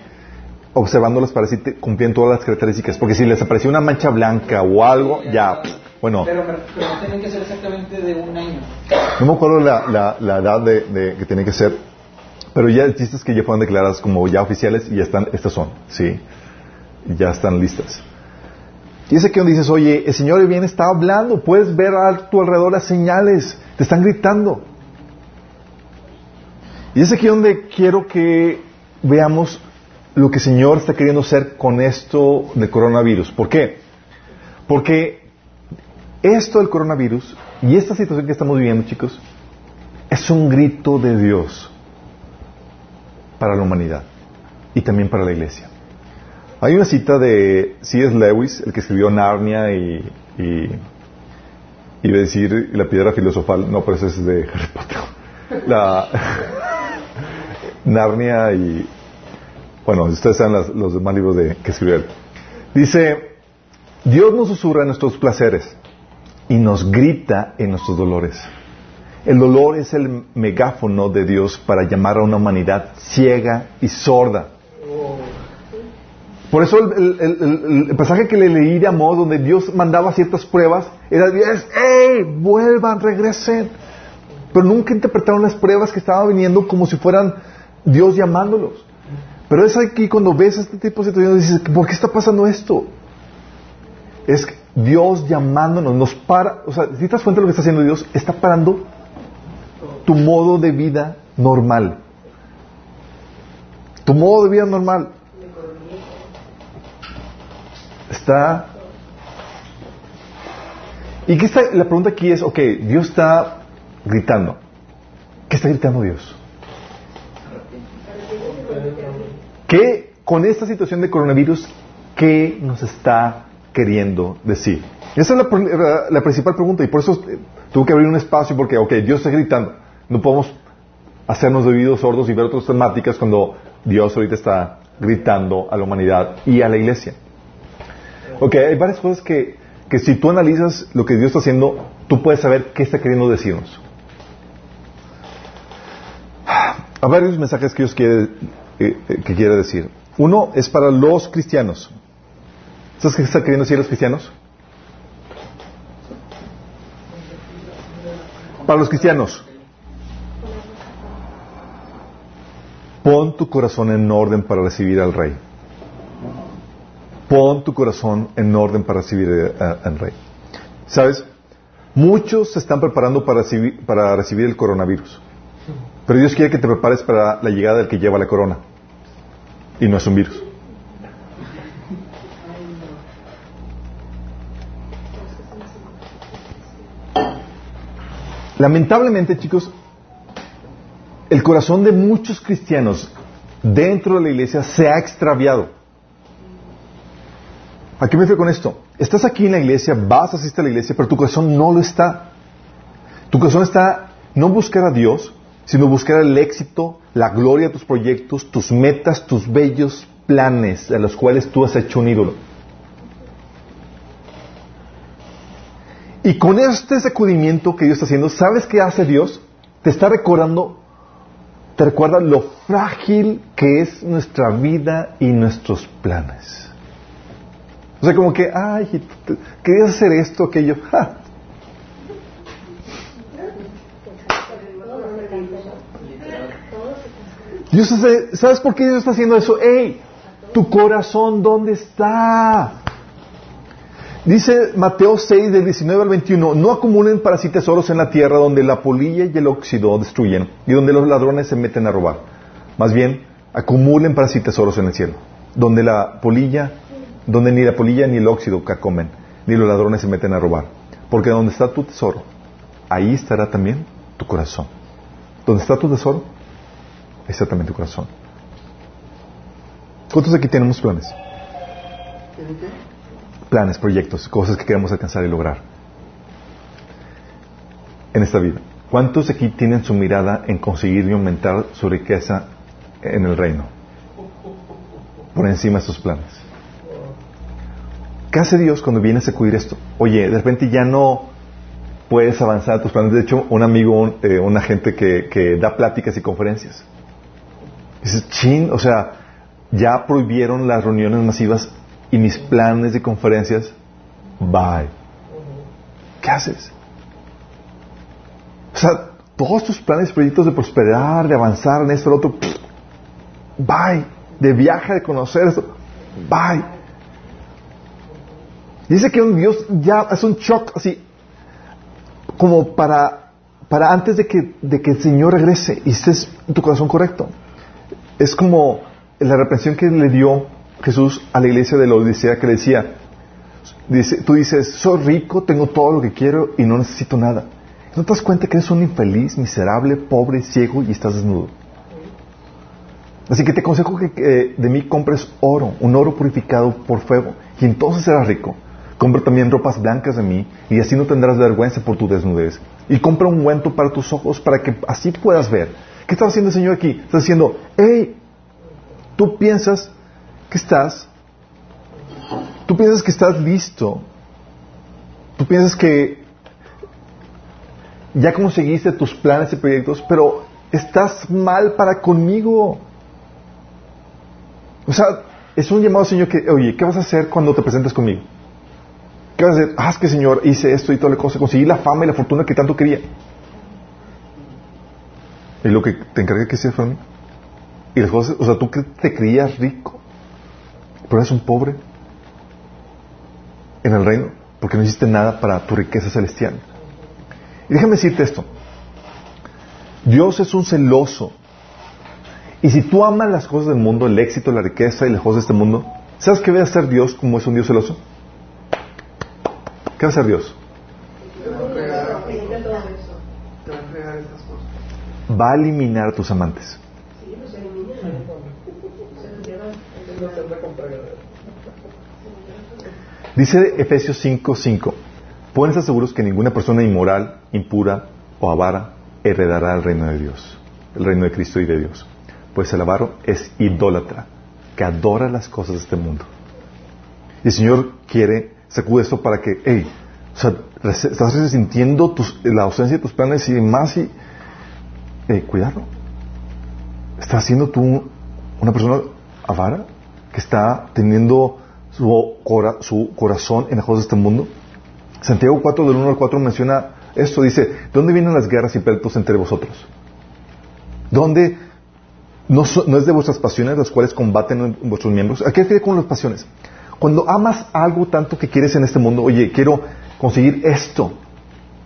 observándolas para si cumplían todas las características, porque si les aparecía una mancha blanca o algo, ya, bueno. Pero, no tienen que ser exactamente de un año. No me acuerdo la, la, edad de, que tiene que ser, pero ya existe que ya fueron declaradas como ya oficiales y ya están, estas son, sí, ya están listas. Y es aquí donde dices, oye, el Señor bien está hablando, puedes ver a tu alrededor las señales, te están gritando. Y es aquí donde quiero que veamos lo que el Señor está queriendo hacer con esto del coronavirus. ¿Por qué? Porque esto del coronavirus y esta situación que estamos viviendo, chicos, es un grito de Dios para la humanidad y también para la iglesia. Hay una cita de C.S. Lewis, el que escribió Narnia y, y decir la piedra filosofal, no, pero es de Harry Potter. La, [LAUGHS] Narnia y... Bueno, ustedes saben los demás libros de, que escribió él. Dice, Dios nos susurra nuestros placeres y nos grita en nuestros dolores. El dolor es el megáfono de Dios para llamar a una humanidad ciega y sorda. Por eso el, pasaje que le leí de amor, donde Dios mandaba ciertas pruebas, era, ¡Ey! Vuelvan, regresen. Pero nunca interpretaron las pruebas que estaban viniendo como si fueran Dios llamándolos. Pero es aquí cuando ves este tipo de situaciones dices, ¿por qué está pasando esto? Es Dios llamándonos, nos para, o sea, si te das cuenta de lo que está haciendo Dios, está parando tu modo de vida normal. Tu modo de vida normal. Está... Y qué está, la pregunta aquí es, ok, Dios está gritando. ¿Qué está gritando Dios? ¿Qué, con esta situación de coronavirus, ¿qué nos está queriendo decir? Esa es la, principal pregunta y por eso eh, tuve que abrir un espacio porque, ok, Dios está gritando. No podemos hacernos de oídos sordos y ver otras temáticas cuando Dios ahorita está gritando a la humanidad y a la iglesia. Ok, hay varias cosas que, que si tú analizas lo que Dios está haciendo, tú puedes saber qué está queriendo decirnos. Hay varios mensajes que Dios quiere, eh, eh, que quiere decir. Uno es para los cristianos. ¿Sabes qué está queriendo decir los cristianos? Para los cristianos. Pon tu corazón en orden para recibir al Rey. Pon tu corazón en orden para recibir eh, al Rey. ¿Sabes? Muchos se están preparando para recibir, para recibir el coronavirus. Pero Dios quiere que te prepares para la llegada del que lleva la corona. Y no es un virus. Lamentablemente, chicos, el corazón de muchos cristianos dentro de la iglesia se ha extraviado. ¿A qué me refiero con esto? Estás aquí en la iglesia, vas, a asistir a la iglesia, pero tu corazón no lo está. Tu corazón está no buscar a Dios, sino buscar el éxito, la gloria de tus proyectos, tus metas, tus bellos planes de los cuales tú has hecho un ídolo. Y con este sacudimiento que Dios está haciendo, ¿sabes qué hace Dios? Te está recordando, te recuerda lo frágil que es nuestra vida y nuestros planes. O sea, como que, ay, querías hacer esto, aquello. [LAUGHS] Dios ¿Sabes por qué Dios está haciendo eso? ¡Ey! Tu corazón, ¿dónde está? Dice Mateo 6, del 19 al 21, no acumulen para sí tesoros en la tierra donde la polilla y el óxido destruyen y donde los ladrones se meten a robar. Más bien, acumulen para sí tesoros en el cielo, donde la polilla, donde ni la polilla ni el óxido comen, ni los ladrones se meten a robar. Porque donde está tu tesoro, ahí estará también tu corazón. Donde está tu tesoro, ahí está también tu corazón. ¿Cuántos aquí tenemos planes? Planes, proyectos, cosas que queremos alcanzar y lograr en esta vida. ¿Cuántos aquí tienen su mirada en conseguir y aumentar su riqueza en el reino? Por encima de sus planes. ¿Qué hace Dios cuando viene a sacudir esto? Oye, de repente ya no puedes avanzar tus planes. De hecho, un amigo, eh, una gente que, que da pláticas y conferencias. Dices, chin, o sea, ya prohibieron las reuniones masivas y mis planes de conferencias, bye. ¿Qué haces? O sea, todos tus planes, proyectos de prosperar, de avanzar en esto, lo otro, bye. De viaje, de conocer esto, bye. Dice que un Dios ya es un shock así, como para, para antes de que, de que el Señor regrese y estés en tu corazón correcto. Es como la reprensión que le dio Jesús a la iglesia de la Odisea que le decía, tú dices, soy rico, tengo todo lo que quiero y no necesito nada. ¿No te das cuenta que eres un infeliz, miserable, pobre, ciego y estás desnudo? Así que te aconsejo que de mí compres oro, un oro purificado por fuego, y entonces serás rico. Compra también ropas blancas de mí, y así no tendrás vergüenza por tu desnudez. Y compra un ungüento para tus ojos, para que así puedas ver. ¿Qué está haciendo el Señor aquí? Está diciendo, hey, tú piensas que estás, tú piensas que estás listo, tú piensas que ya conseguiste tus planes y proyectos, pero estás mal para conmigo. O sea, es un llamado, Señor, que, oye, ¿qué vas a hacer cuando te presentes conmigo? ¿Qué vas a hacer? Ah, es que, Señor, hice esto y toda la cosa, conseguí la fama y la fortuna que tanto quería. ¿Y lo que te encargué que para mí? Y las cosas, o sea, tú te creías rico pero eres un pobre en el reino porque no hiciste nada para tu riqueza celestial. Y déjame decirte esto. Dios es un celoso. Y si tú amas las cosas del mundo, el éxito, la riqueza y las cosas de este mundo, ¿sabes qué va a hacer Dios como es un Dios celoso? ¿Qué va a hacer Dios? Va a eliminar a tus amantes. Dice Efesios 5:5, pueden estar seguros que ninguna persona inmoral, impura o avara heredará el reino de Dios, el reino de Cristo y de Dios. Pues el avaro es idólatra, que adora las cosas de este mundo. Y el Señor quiere, sacude esto para que, hey, o sea, estás resintiendo la ausencia de tus planes y más y, eh, cuidado. ¿Estás siendo tú una persona avara que está teniendo su, su corazón en las cosas de este mundo? Santiago 4 del 1 al 4 menciona esto, dice, ¿dónde vienen las guerras y pleitos entre vosotros? ¿Dónde no, es de vuestras pasiones las cuales combaten vuestros miembros? ¿A qué refiere con las pasiones? Cuando amas algo tanto que quieres en este mundo, oye, quiero conseguir esto,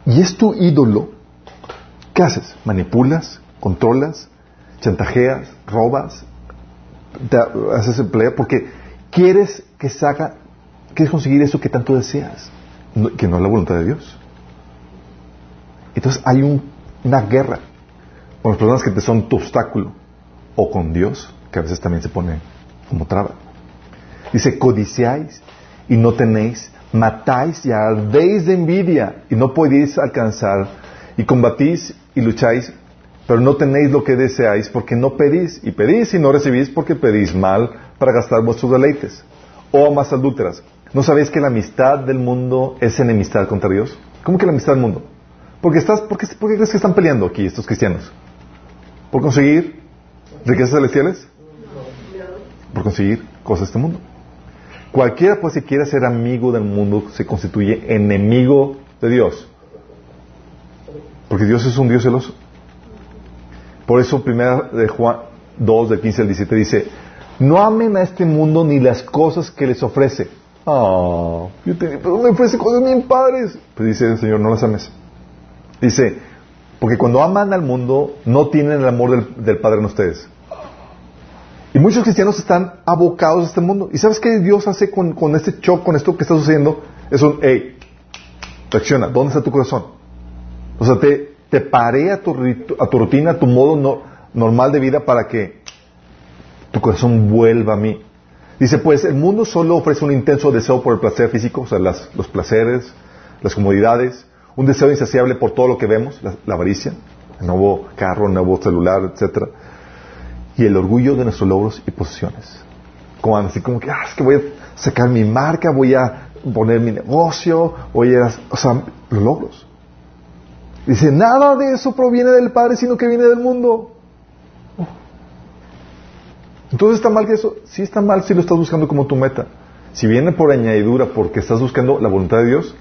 y es tu ídolo, ¿qué haces? ¿Manipulas? ¿Controlas? ¿Chantajeas? ¿Robas? Te haces empleo porque quieres que haga, quieres conseguir eso que tanto deseas, que no es la voluntad de Dios. Entonces hay una guerra con las personas que te son tu obstáculo o con Dios, que a veces también se pone como traba. Dice, codiciáis y no tenéis, matáis y ardéis de envidia y no podéis alcanzar, y combatís y lucháis, pero no tenéis lo que deseáis porque no pedís, y pedís y no recibís porque pedís mal para gastar vuestros deleites. O amas adúlteras, ¿no sabéis que la amistad del mundo es enemistad contra Dios? ¿Cómo que la amistad del mundo? Porque estás, ¿por, qué, ¿Por qué crees que están peleando aquí estos cristianos? ¿Por conseguir riquezas celestiales? Por conseguir cosas de este mundo. Cualquiera pues que quiera ser amigo del mundo se constituye enemigo de Dios. Porque Dios es un Dios celoso. Por eso primera de Juan 2 del 15 al 17 dice, no amen a este mundo ni las cosas que les ofrece. Ah, yo te, pero me ofrece cosas bien padres. Pues dice el Señor, no las ames. Dice, porque cuando aman al mundo no tienen el amor del, del Padre en ustedes. Y muchos cristianos están abocados a este mundo. ¿Y sabes qué Dios hace con, este shock, con esto que está sucediendo? Es un, hey, reacciona, ¿dónde está tu corazón? O sea, te, te paré a tu, a tu rutina, a tu modo normal de vida para que tu corazón vuelva a mí. Dice, pues el mundo solo ofrece un intenso deseo por el placer físico, o sea, los placeres, las comodidades, un deseo insaciable por todo lo que vemos, la, avaricia, el nuevo carro, el nuevo celular, etcétera y el orgullo de nuestros logros y posesiones. Como así como que, ah, es que voy a sacar mi marca, voy a poner mi negocio, voy a, o sea, los logros. Dice, nada de eso proviene del Padre, sino que viene del mundo. Entonces está mal que eso, sí está mal si lo estás buscando como tu meta. Si viene por añadidura porque estás buscando la voluntad de Dios,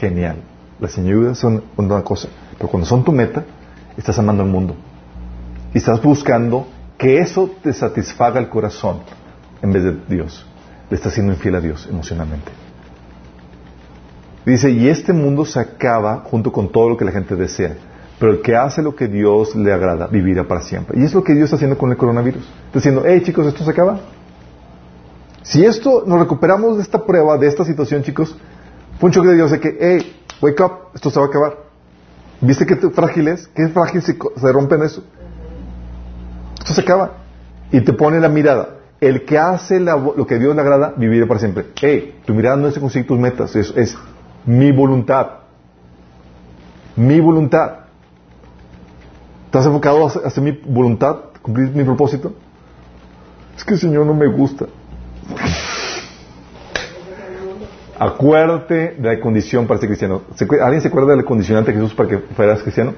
genial. Las añadiduras son una cosa. Pero cuando son tu meta, estás amando al mundo. Y estás buscando que eso te satisfaga el corazón en vez de Dios. Le estás siendo infiel a Dios emocionalmente. Dice, y este mundo se acaba junto con todo lo que la gente desea. Pero el que hace lo que Dios le agrada, vivirá para siempre. Y es lo que Dios está haciendo con el coronavirus. Está diciendo, hey chicos, esto se acaba. Si esto nos recuperamos de esta prueba, de esta situación, chicos, fue un choque de Dios de que, hey, wake up, esto se va a acabar. ¿Viste qué frágil es? ¿Qué frágil se, se rompe en eso? Esto se acaba. Y te pone la mirada. El que hace lo que Dios le agrada, vivirá para siempre. Hey, tu mirada no es conseguir tus metas, es, es mi voluntad. Mi voluntad. ¿Estás enfocado a hacer mi voluntad? ¿Cumplir mi propósito? Es que el Señor no me gusta. Acuérdate de la condición para ser cristiano. ¿Alguien se acuerda de la condicionante de Jesús para que fueras cristiano?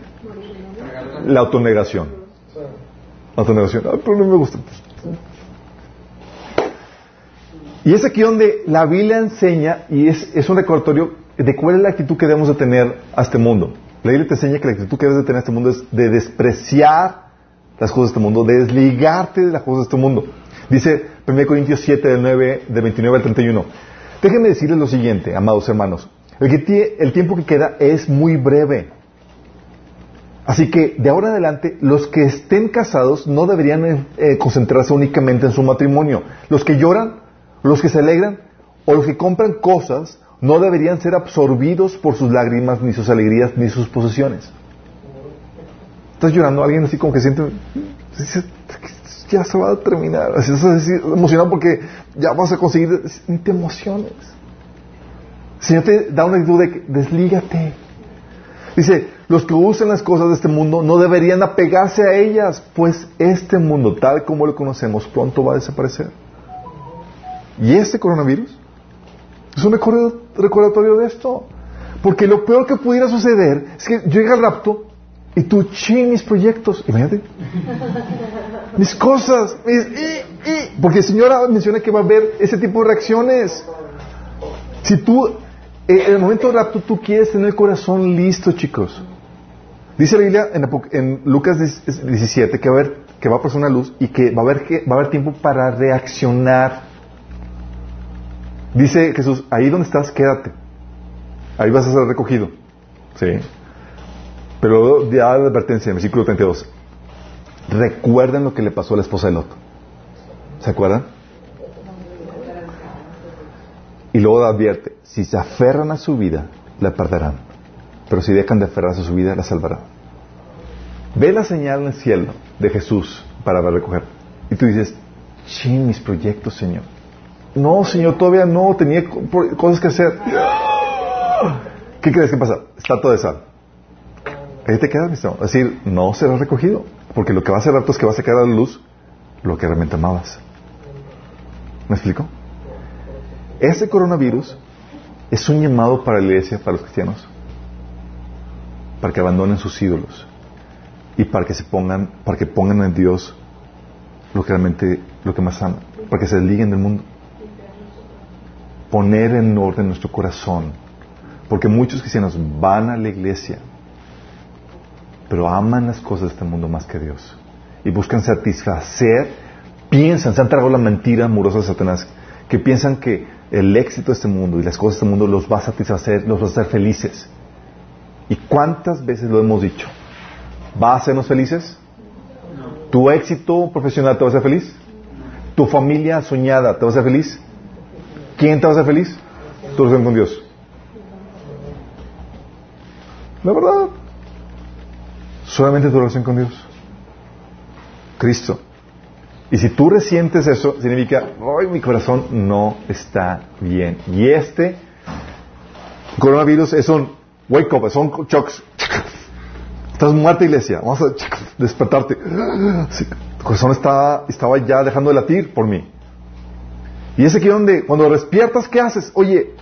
La autonegación. Autonegación. Ah, pero no me gusta. Y es aquí donde la Biblia enseña, y es, es un recordatorio de cuál es la actitud que debemos de tener a este mundo. La Biblia te enseña que la actitud que debes de tener a este mundo es de despreciar las cosas de este mundo, de desligarte de las cosas de este mundo. Dice 1 Corintios 7, del, 9, del 29 al 31. Déjenme decirles lo siguiente, amados hermanos. El, tiempo que queda es muy breve. Así que de ahora en adelante, los que estén casados no deberían eh, eh, concentrarse únicamente en su matrimonio. Los que lloran, los que se alegran o los que compran cosas no deberían ser absorbidos por sus lágrimas, ni sus alegrías, ni sus posesiones. ¿Estás llorando? ¿Alguien así como que siente... ya se va a terminar. Así es emocionado porque ya vas a conseguir. Ni te emociones. El Señor te da una actitud de deslígate. Dice, los que usan las cosas de este mundo no deberían apegarse a ellas, pues este mundo, tal como lo conocemos, pronto va a desaparecer. ¿Y este coronavirus? Es un recordatorio de esto. Porque lo peor que pudiera suceder es que llega el rapto y tú chin mis proyectos. Imagínate. [LAUGHS] mis cosas. Mis, porque el Señor menciona que va a haber ese tipo de reacciones. Si tú, eh, en el momento del rapto, tú quieres tener el corazón listo, chicos. Dice la Biblia en, Lucas 17 que va a haber, que va a pasar una luz y que va a haber, que, va a haber tiempo para reaccionar. Dice Jesús, ahí donde estás, quédate. Ahí vas a ser recogido. ¿Sí? Pero ya la advertencia en versículo 32. Recuerden lo que le pasó a la esposa de Lot. ¿Se acuerdan? Y luego advierte, si se aferran a su vida, la perderán. Pero si dejan de aferrarse a su vida, la salvarán. Ve la señal en el cielo de Jesús para recoger. Y tú dices, chin, mis proyectos, Señor. No, Señor, todavía no, tenía cosas que hacer. ¿Qué crees que pasa? Está todo de sal. Ahí te quedas, Es decir, no será recogido. Porque lo que va a hacer es que vas a sacar a la luz lo que realmente amabas. ¿Me explico? Ese coronavirus es un llamado para la iglesia, para los cristianos, para que abandonen sus ídolos y para que se pongan, para que pongan en Dios lo que realmente, lo que más aman, para que se desliguen del mundo. Poner en orden nuestro corazón, porque muchos cristianos van a la iglesia, pero aman las cosas de este mundo más que Dios y buscan satisfacer, piensan, se han tragado la mentira amorosa de Satanás, que piensan que el éxito de este mundo y las cosas de este mundo los va a satisfacer, los va a hacer felices. ¿Y cuántas veces lo hemos dicho? ¿Va a hacernos felices? ¿Tu éxito profesional te va a hacer feliz? ¿Tu familia soñada te va a hacer feliz? ¿Quién te va a hacer feliz? Tu relación con Dios. La verdad. Solamente tu relación con Dios. Cristo. Y si tú resientes eso, significa, hoy mi corazón no está bien. Y este coronavirus es un wake up, son shocks. Estás muerta, iglesia. Vamos a despertarte. tu corazón está, estaba ya dejando de latir por mí. Y es aquí donde, cuando despiertas, ¿qué haces? Oye,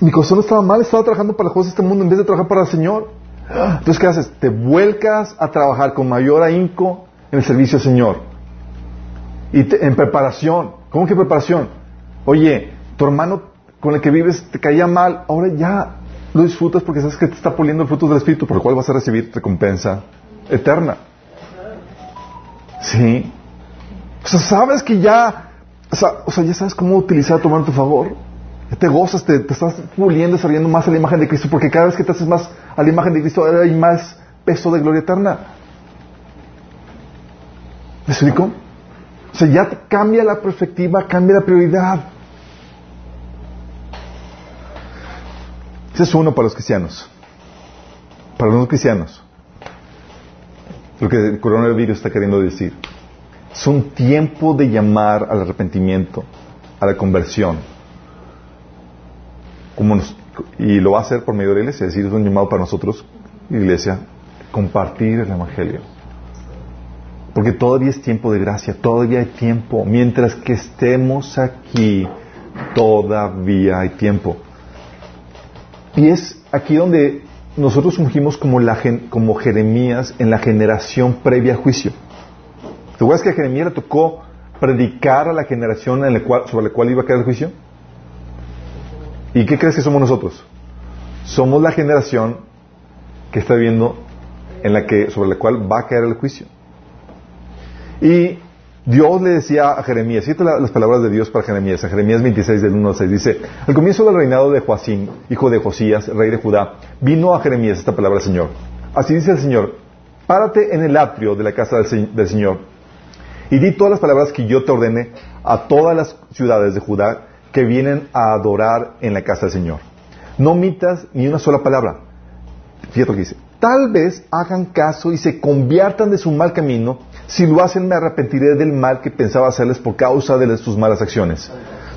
mi corazón estaba mal, estaba trabajando para las cosas de este mundo en vez de trabajar para el Señor. Entonces, ¿qué haces? Te vuelcas a trabajar con mayor ahínco en el servicio al Señor. Y en preparación. ¿Cómo que preparación? Oye, tu hermano con el que vives te caía mal, ahora ya lo disfrutas porque sabes que te está poliendo el fruto del Espíritu, por el cual vas a recibir recompensa eterna. Sí. O sea, sabes que ya, o sea, o sea ya sabes cómo utilizar tu mano tu favor. Ya te gozas, te, estás puliendo, saliendo más a la imagen de Cristo, porque cada vez que te haces más a la imagen de Cristo hay más peso de gloria eterna. ¿Me explico? O sea, ya cambia la perspectiva, cambia la prioridad. Ese es uno para los cristianos. Para los no cristianos. Lo que el coronavirus está queriendo decir. Es un tiempo de llamar al arrepentimiento, a la conversión. Como y lo va a hacer por medio de la iglesia. Es decir, es un llamado para nosotros, iglesia, compartir el Evangelio. Porque todavía es tiempo de gracia, todavía hay tiempo. Mientras que estemos aquí, todavía hay tiempo. Y es aquí donde nosotros fungimos como, la, como Jeremías en la generación previa a juicio. ¿Te acuerdas que a Jeremías le tocó predicar a la generación en la cual, sobre la cual iba a caer el juicio? ¿Y qué crees que somos nosotros? Somos la generación que está viendo en la que, sobre la cual va a caer el juicio. Y Dios le decía a Jeremías, fíjate las palabras de Dios para Jeremías, en Jeremías 26 del 1 al 6, dice, al comienzo del reinado de Joacín, hijo de Josías, rey de Judá, vino a Jeremías esta palabra del Señor. Así dice el Señor, párate en el atrio de la casa del Señor y di todas las palabras que yo te ordene a todas las ciudades de Judá que vienen a adorar en la casa del Señor. No omitas ni una sola palabra. Fíjate lo que dice. Tal vez hagan caso y se conviertan de su mal camino Si lo hacen, me arrepentiré del mal que pensaba hacerles por causa de sus malas acciones.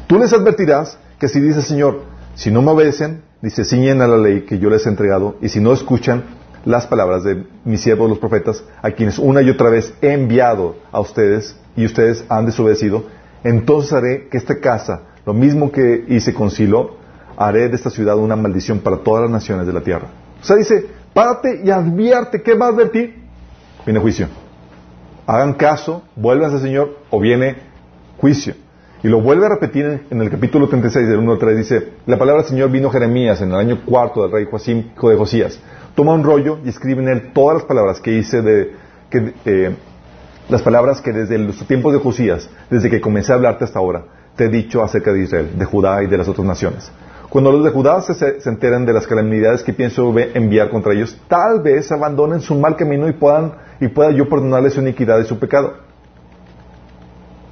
Tú les advertirás que si dice el Señor, si no me obedecen, dice, ciñen a la ley que yo les he entregado, y si no escuchan las palabras de mis siervos los profetas, a quienes una y otra vez he enviado a ustedes, y ustedes han desobedecido, entonces haré que esta casa, lo mismo que hice con Silo, haré de esta ciudad una maldición para todas las naciones de la tierra. O sea, dice, párate y advierte, ¿qué va a advertir? Viene juicio. Hagan caso, vuelvan al Señor o viene juicio. Y lo vuelve a repetir en el capítulo 36 del 1 al 3. Dice, la palabra del Señor vino Jeremías en el año cuarto del rey Joacim, hijo de Josías. Toma un rollo y escribe en él todas las palabras que hice de, que, eh, las palabras que desde los tiempos de Josías, desde que comencé a hablarte hasta ahora, te he dicho acerca de Israel, de Judá y de las otras naciones. Cuando los de Judá se, se enteran de las calamidades que pienso enviar contra ellos, tal vez abandonen su mal camino y puedan y pueda yo perdonarles su iniquidad y su pecado.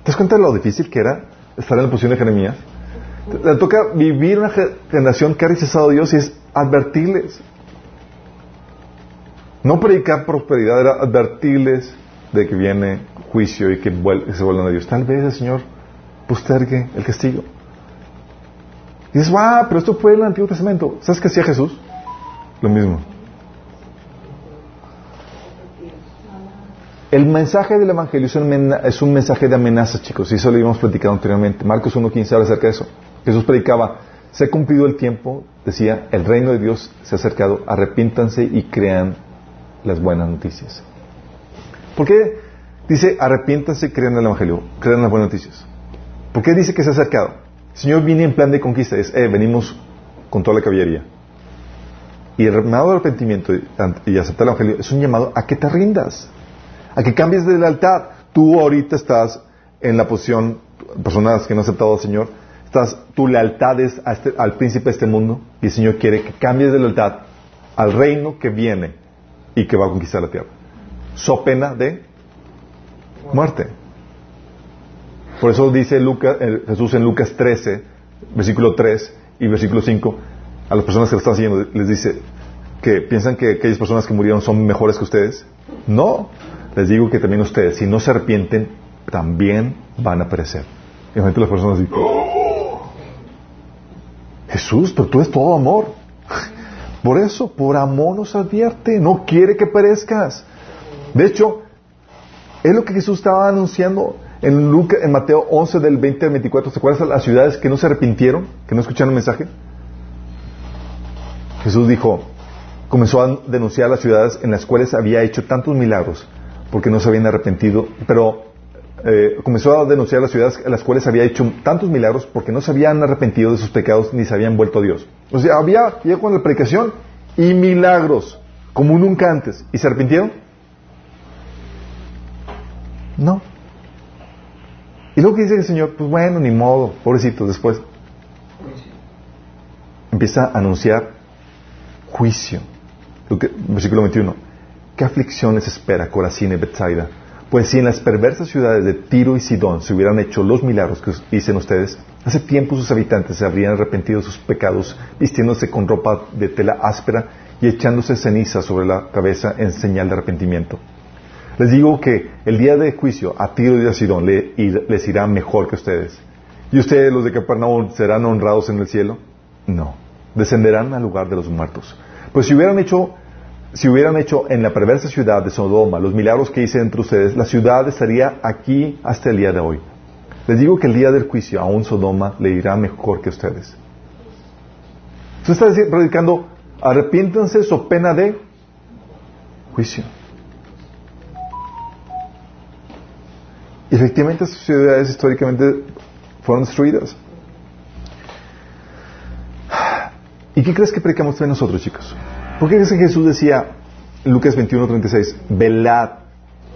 ¿Te das cuenta de lo difícil que era estar en la posición de Jeremías? Le toca vivir una generación que ha rechazado a Dios y es advertirles. No predicar prosperidad, era advertirles de que viene juicio y que, se vuelvan a Dios. Tal vez el Señor postergue el castigo. Y dices, pero esto fue en el Antiguo Testamento. ¿Sabes qué hacía Jesús? Lo mismo. El mensaje del Evangelio es un, mensaje de amenaza, chicos, y eso lo habíamos platicado anteriormente. Marcos 1.15 habla acerca de eso. Jesús predicaba, se ha cumplido el tiempo, decía, el reino de Dios se ha acercado, arrepíntanse y crean las buenas noticias. ¿Por qué dice arrepiéntanse y crean el Evangelio, crean las buenas noticias? ¿Por qué dice que se ha acercado? El Señor viene en plan de conquista, es, eh, venimos con toda la caballería. Y el llamado de arrepentimiento y aceptar el Evangelio es un llamado a que te rindas a que cambies de lealtad. Tú ahorita estás en la posición, personas que no han aceptado al Señor, estás, tu lealtad es este, al príncipe de este mundo y el Señor quiere que cambies de lealtad al reino que viene y que va a conquistar la tierra. So pena de muerte. Por eso dice eh, Jesús en Lucas 13, versículo 3 y versículo 5, a las personas que lo están siguiendo, les dice que piensan que aquellas personas que murieron son mejores que ustedes. No, les digo que también ustedes, si no se arrepienten, también van a perecer. Y las personas dicen, oh, Jesús, pero tú eres todo amor. Por eso, por amor nos advierte, no quiere que perezcas. De hecho, es lo que Jesús estaba anunciando en, en Mateo 11 del 20 al 24. ¿Se acuerdan las ciudades que no se arrepintieron, que no escucharon el mensaje? Jesús dijo, comenzó a denunciar las ciudades en las cuales había hecho tantos milagros porque no se habían arrepentido, pero eh, comenzó a denunciar las ciudades en las cuales había hecho tantos milagros porque no se habían arrepentido de sus pecados ni se habían vuelto a Dios. O sea, había, llegó con la predicación y milagros, como nunca antes. ¿Y se arrepintieron? No. Y luego que dice el Señor, pues bueno, ni modo, pobrecitos, después empieza a anunciar juicio. Versículo 21. ¿Qué aflicciones espera Corazín y? Pues si en las perversas ciudades de Tiro y Sidón se hubieran hecho los milagros que dicen ustedes, hace tiempo sus habitantes se habrían arrepentido de sus pecados, vistiéndose con ropa de tela áspera y echándose ceniza sobre la cabeza en señal de arrepentimiento. Les digo que el día de juicio a Tiro y a Sidón les irá mejor que ustedes. ¿Y ustedes, los de Capernaum, serán honrados en el cielo? No. Descenderán al lugar de los muertos. Pues si hubieran hecho si hubieran hecho en la perversa ciudad de Sodoma los milagros que hice entre ustedes, la ciudad estaría aquí hasta el día de hoy. Les digo que el día del juicio a un Sodoma le irá mejor que ustedes. Usted está predicando, arrepiéntanse so pena de juicio. Efectivamente esas ciudades históricamente fueron destruidas. ¿Y qué crees que predicamos también nosotros, chicos? ¿Por qué que Jesús decía en Lucas 21, 36, velad,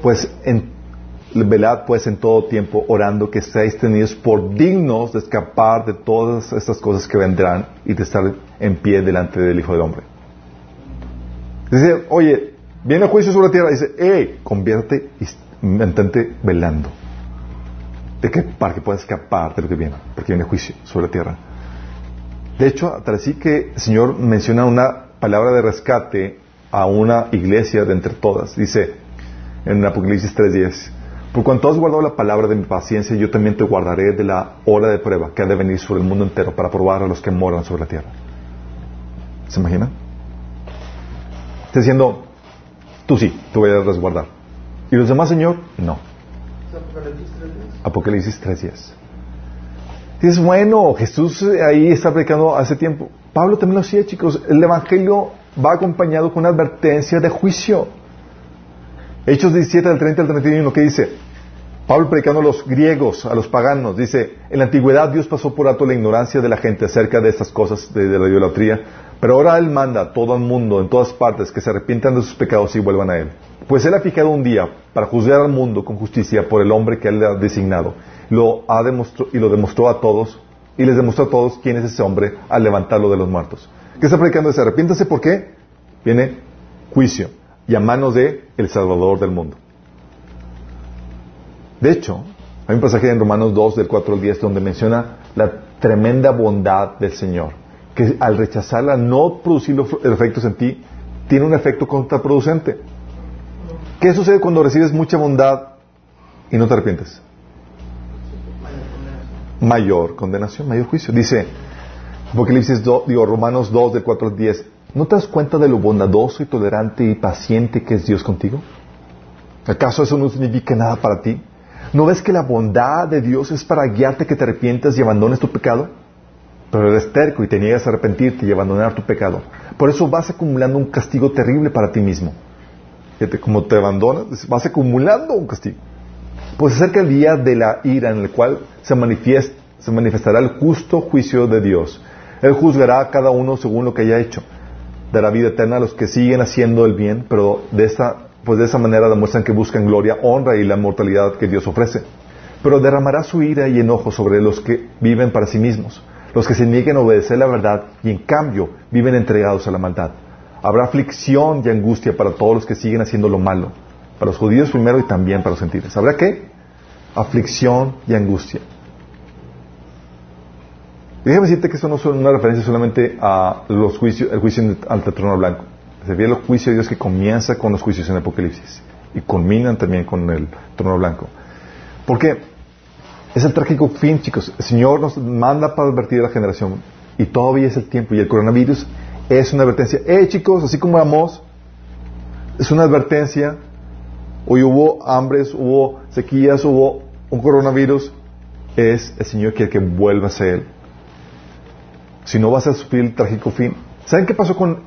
pues en, velad pues en todo tiempo orando que seáis tenidos por dignos de escapar de todas estas cosas que vendrán y de estar en pie delante del Hijo del Hombre? Dice, oye, viene juicio sobre la tierra, dice, eh, convierte y mantente velando. De que, para que puedas escapar de lo que viene, porque viene juicio sobre la tierra. De hecho, tal así que el Señor menciona una palabra de rescate a una iglesia de entre todas. Dice, en Apocalipsis 3.10. Por cuanto has guardado la palabra de mi paciencia, yo también te guardaré de la hora de prueba que ha de venir sobre el mundo entero para probar a los que moran sobre la tierra. ¿Se imaginan? Está diciendo, tú sí, te voy a resguardar. ¿Y los demás, Señor? No. Apocalipsis 3.10. Es bueno, Jesús ahí está predicando hace tiempo. Pablo también lo hacía, chicos. El Evangelio va acompañado con una advertencia de juicio. Hechos 17 del 30 al 31, ¿qué dice? Pablo predicando a los griegos, a los paganos, dice, en la antigüedad Dios pasó por alto la ignorancia de la gente acerca de estas cosas de, de la idolatría, pero ahora Él manda a todo el mundo, en todas partes, que se arrepientan de sus pecados y vuelvan a Él. Pues Él ha fijado un día para juzgar al mundo con justicia por el hombre que Él le ha designado. Lo ha y lo demostró a todos, y les demostró a todos quién es ese hombre al levantarlo de los muertos. ¿Qué está predicando? Dice, arrepiéntase, ¿por qué? Viene juicio y a manos de el Salvador del mundo. De hecho, hay un pasaje en Romanos 2, del 4 al 10, donde menciona la tremenda bondad del Señor, que al rechazarla, no producir los efectos en ti, tiene un efecto contraproducente. ¿Qué sucede cuando recibes mucha bondad y no te arrepientes? Mayor condenación, mayor juicio. Dice Apocalipsis 2, digo, Romanos 2, del 4 al 10, ¿no te das cuenta de lo bondadoso y tolerante y paciente que es Dios contigo? ¿Acaso eso no significa nada para ti? ¿No ves que la bondad de Dios es para guiarte que te arrepientas y abandones tu pecado? Pero eres terco y te niegas a arrepentirte y abandonar tu pecado. Por eso vas acumulando un castigo terrible para ti mismo. Como te abandonas, vas acumulando un castigo. Pues acerca el día de la ira en el cual se, se manifestará el justo juicio de Dios. Él juzgará a cada uno según lo que haya hecho. Dará vida eterna a los que siguen haciendo el bien, pero de esta pues de esa manera demuestran que buscan gloria, honra y la mortalidad que Dios ofrece. Pero derramará su ira y enojo sobre los que viven para sí mismos, los que se nieguen a obedecer la verdad y en cambio viven entregados a la maldad. Habrá aflicción y angustia para todos los que siguen haciendo lo malo, para los judíos primero y también para los gentiles. ¿Habrá qué? Aflicción y angustia. déjame decirte que eso no es una referencia solamente a los juicios, el juicio al trono blanco. Se ve el juicio de Dios que comienza con los juicios en Apocalipsis y culminan también con el trono blanco. ¿Por qué? Es el trágico fin, chicos. El Señor nos manda para advertir a la generación y todavía es el tiempo. Y el coronavirus es una advertencia. Eh, chicos, así como vamos, es una advertencia. Hoy hubo hambres, hubo sequías, hubo un coronavirus. Es el Señor que que vuelva a Él. Si no vas a sufrir el trágico fin. ¿Saben qué pasó con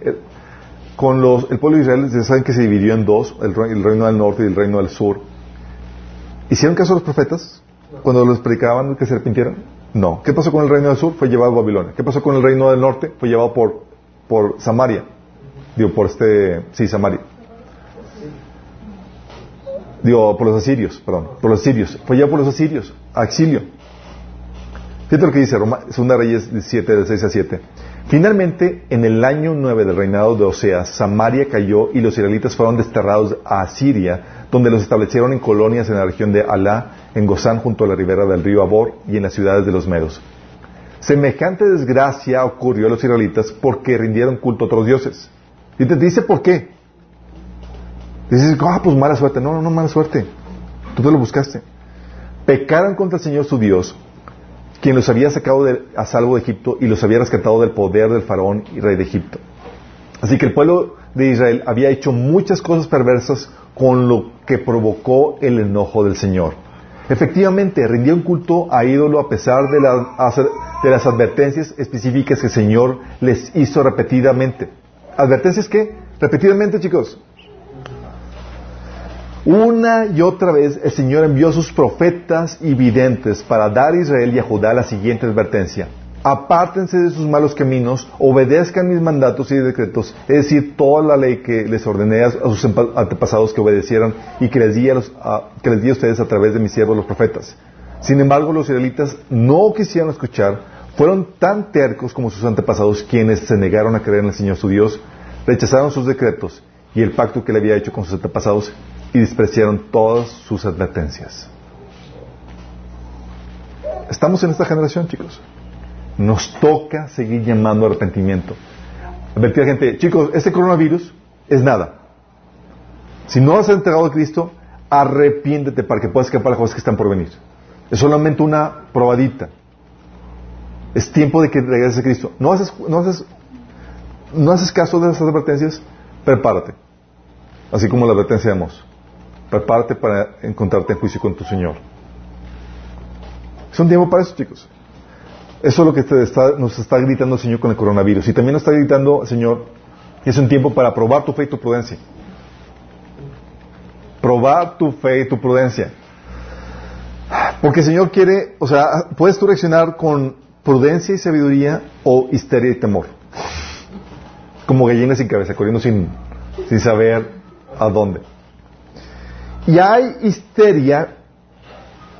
con los, el pueblo de Israel, saben que se dividió en dos, el, reino del norte y el reino del sur. ¿Hicieron caso los profetas cuando los predicaban que se arrepintieran? No. ¿Qué pasó con el reino del sur? Fue llevado a Babilonia. ¿Qué pasó con el reino del norte? Fue llevado por, por Samaria. Digo, por este, sí, Samaria. Digo, por los asirios, perdón, por los asirios. Fue llevado por los asirios, a exilio. Fíjate lo que dice Segunda Reyes 7, del 6 a 7. Finalmente, en el año 9 del reinado de Oseas, Samaria cayó y los israelitas fueron desterrados a Asiria, donde los establecieron en colonias en la región de Alá, en Gozán, junto a la ribera del río Abor y en las ciudades de los Medos. Semejante desgracia ocurrió a los israelitas porque rindieron culto a otros dioses. Y te dice por qué. Dices, ah, pues mala suerte. No, no, no, mala suerte. Tú te lo buscaste. Pecaron contra el Señor su Dios quien los había sacado a salvo de Egipto y los había rescatado del poder del faraón y rey de Egipto. Así que el pueblo de Israel había hecho muchas cosas perversas con lo que provocó el enojo del Señor. Efectivamente, rindió un culto a ídolo a pesar de las advertencias específicas que el Señor les hizo repetidamente. ¿Advertencias qué? Repetidamente, chicos. Una y otra vez el Señor envió a sus profetas y videntes para dar a Israel y a Judá la siguiente advertencia. Apártense de sus malos caminos, obedezcan mis mandatos y decretos, es decir, toda la ley que les ordené a sus antepasados que obedecieran y que les di a, que les di a ustedes a través de mis siervos los profetas. Sin embargo, los israelitas no quisieron escuchar, fueron tan tercos como sus antepasados quienes se negaron a creer en el Señor su Dios, rechazaron sus decretos y el pacto que le había hecho con sus antepasados y despreciaron todas sus advertencias. Estamos en esta generación, chicos. Nos toca seguir llamando arrepentimiento. Advertir a gente, chicos, este coronavirus es nada. Si no has entregado a Cristo, arrepiéntete para que puedas escapar las cosas que están por venir. Es solamente una probadita. Es tiempo de que regreses a Cristo. No haces, no haces, no haces caso de esas advertencias, prepárate. Así como la advertencia de Mos. Prepárate para encontrarte en juicio con tu Señor. Es un tiempo para eso, chicos. Eso es lo que nos está gritando el Señor con el coronavirus. Y también nos está gritando Señor es un tiempo para probar tu fe y tu prudencia. Probar tu fe y tu prudencia. Porque el Señor quiere, o sea, puedes tú reaccionar con prudencia y sabiduría o histeria y temor. Como gallinas sin cabeza, corriendo sin, sin saber a dónde. Y hay histeria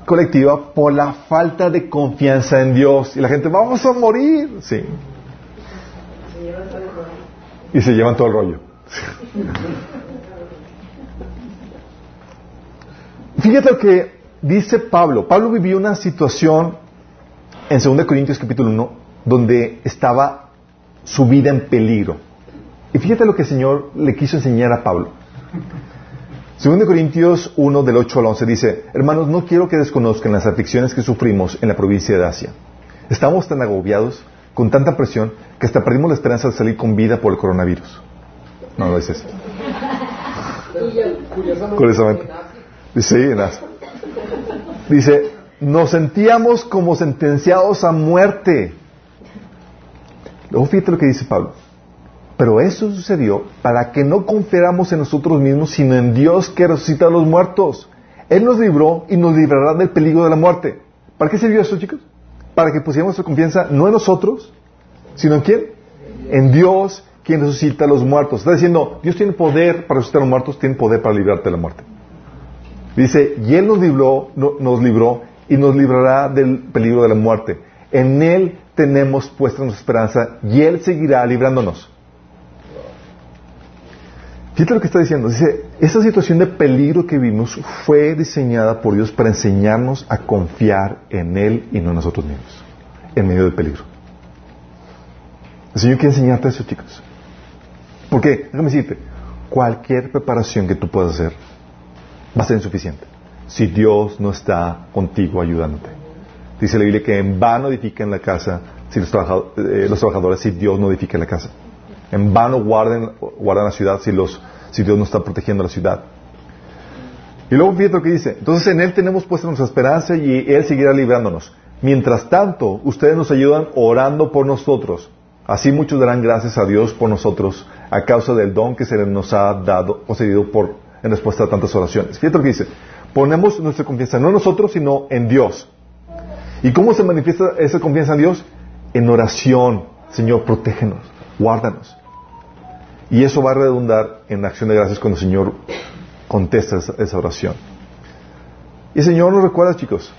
colectiva por la falta de confianza en Dios. Y la gente, vamos a morir. Sí. Y se llevan todo el rollo. Fíjate lo que dice Pablo. Pablo vivió una situación en 2 Corintios capítulo 1 donde estaba su vida en peligro. Y fíjate lo que el Señor le quiso enseñar a Pablo. 2 Corintios 1 del 8 al 11 dice, hermanos, no quiero que desconozcan las aflicciones que sufrimos en la provincia de Asia. Estamos tan agobiados, con tanta presión, que hasta perdimos la esperanza de salir con vida por el coronavirus. No, no dice eso. Curiosamente. Dice, dice, nos sentíamos como sentenciados a muerte. Luego fíjate lo que dice Pablo. Pero eso sucedió para que no confiáramos en nosotros mismos, sino en Dios que resucita a los muertos. Él nos libró y nos librará del peligro de la muerte. ¿Para qué sirvió eso, chicos? Para que pusiéramos nuestra confianza no en nosotros, sino en quién? En Dios, quien resucita a los muertos. Está diciendo, Dios tiene poder para resucitar a los muertos, tiene poder para librarte de la muerte. Dice, y Él nos libró, nos libró y nos librará del peligro de la muerte. En Él tenemos puesta nuestra esperanza y Él seguirá librándonos. Fíjate lo que está diciendo. Dice, esta situación de peligro que vimos fue diseñada por Dios para enseñarnos a confiar en Él y no en nosotros mismos, en medio del peligro. El Señor quiere enseñarte eso, chicos. Porque, déjame decirte, cualquier preparación que tú puedas hacer va a ser insuficiente si Dios no está contigo ayudándote. Dice la Biblia que en vano edifican la casa si los, eh, los trabajadores si Dios no edifica la casa. En vano guarden, guardan la ciudad si, los, si Dios no está protegiendo la ciudad. Y luego fíjate lo que dice. Entonces en Él tenemos puesta nuestra esperanza y Él seguirá librándonos. Mientras tanto, ustedes nos ayudan orando por nosotros. Así muchos darán gracias a Dios por nosotros a causa del don que se nos ha dado, concedido por, en respuesta a tantas oraciones. Fíjate lo que dice. Ponemos nuestra confianza no en nosotros, sino en Dios. ¿Y cómo se manifiesta esa confianza en Dios? En oración. Señor, protégenos, guárdanos. Y eso va a redundar en acción de gracias cuando el Señor contesta esa, oración. Y el Señor nos recuerda, chicos,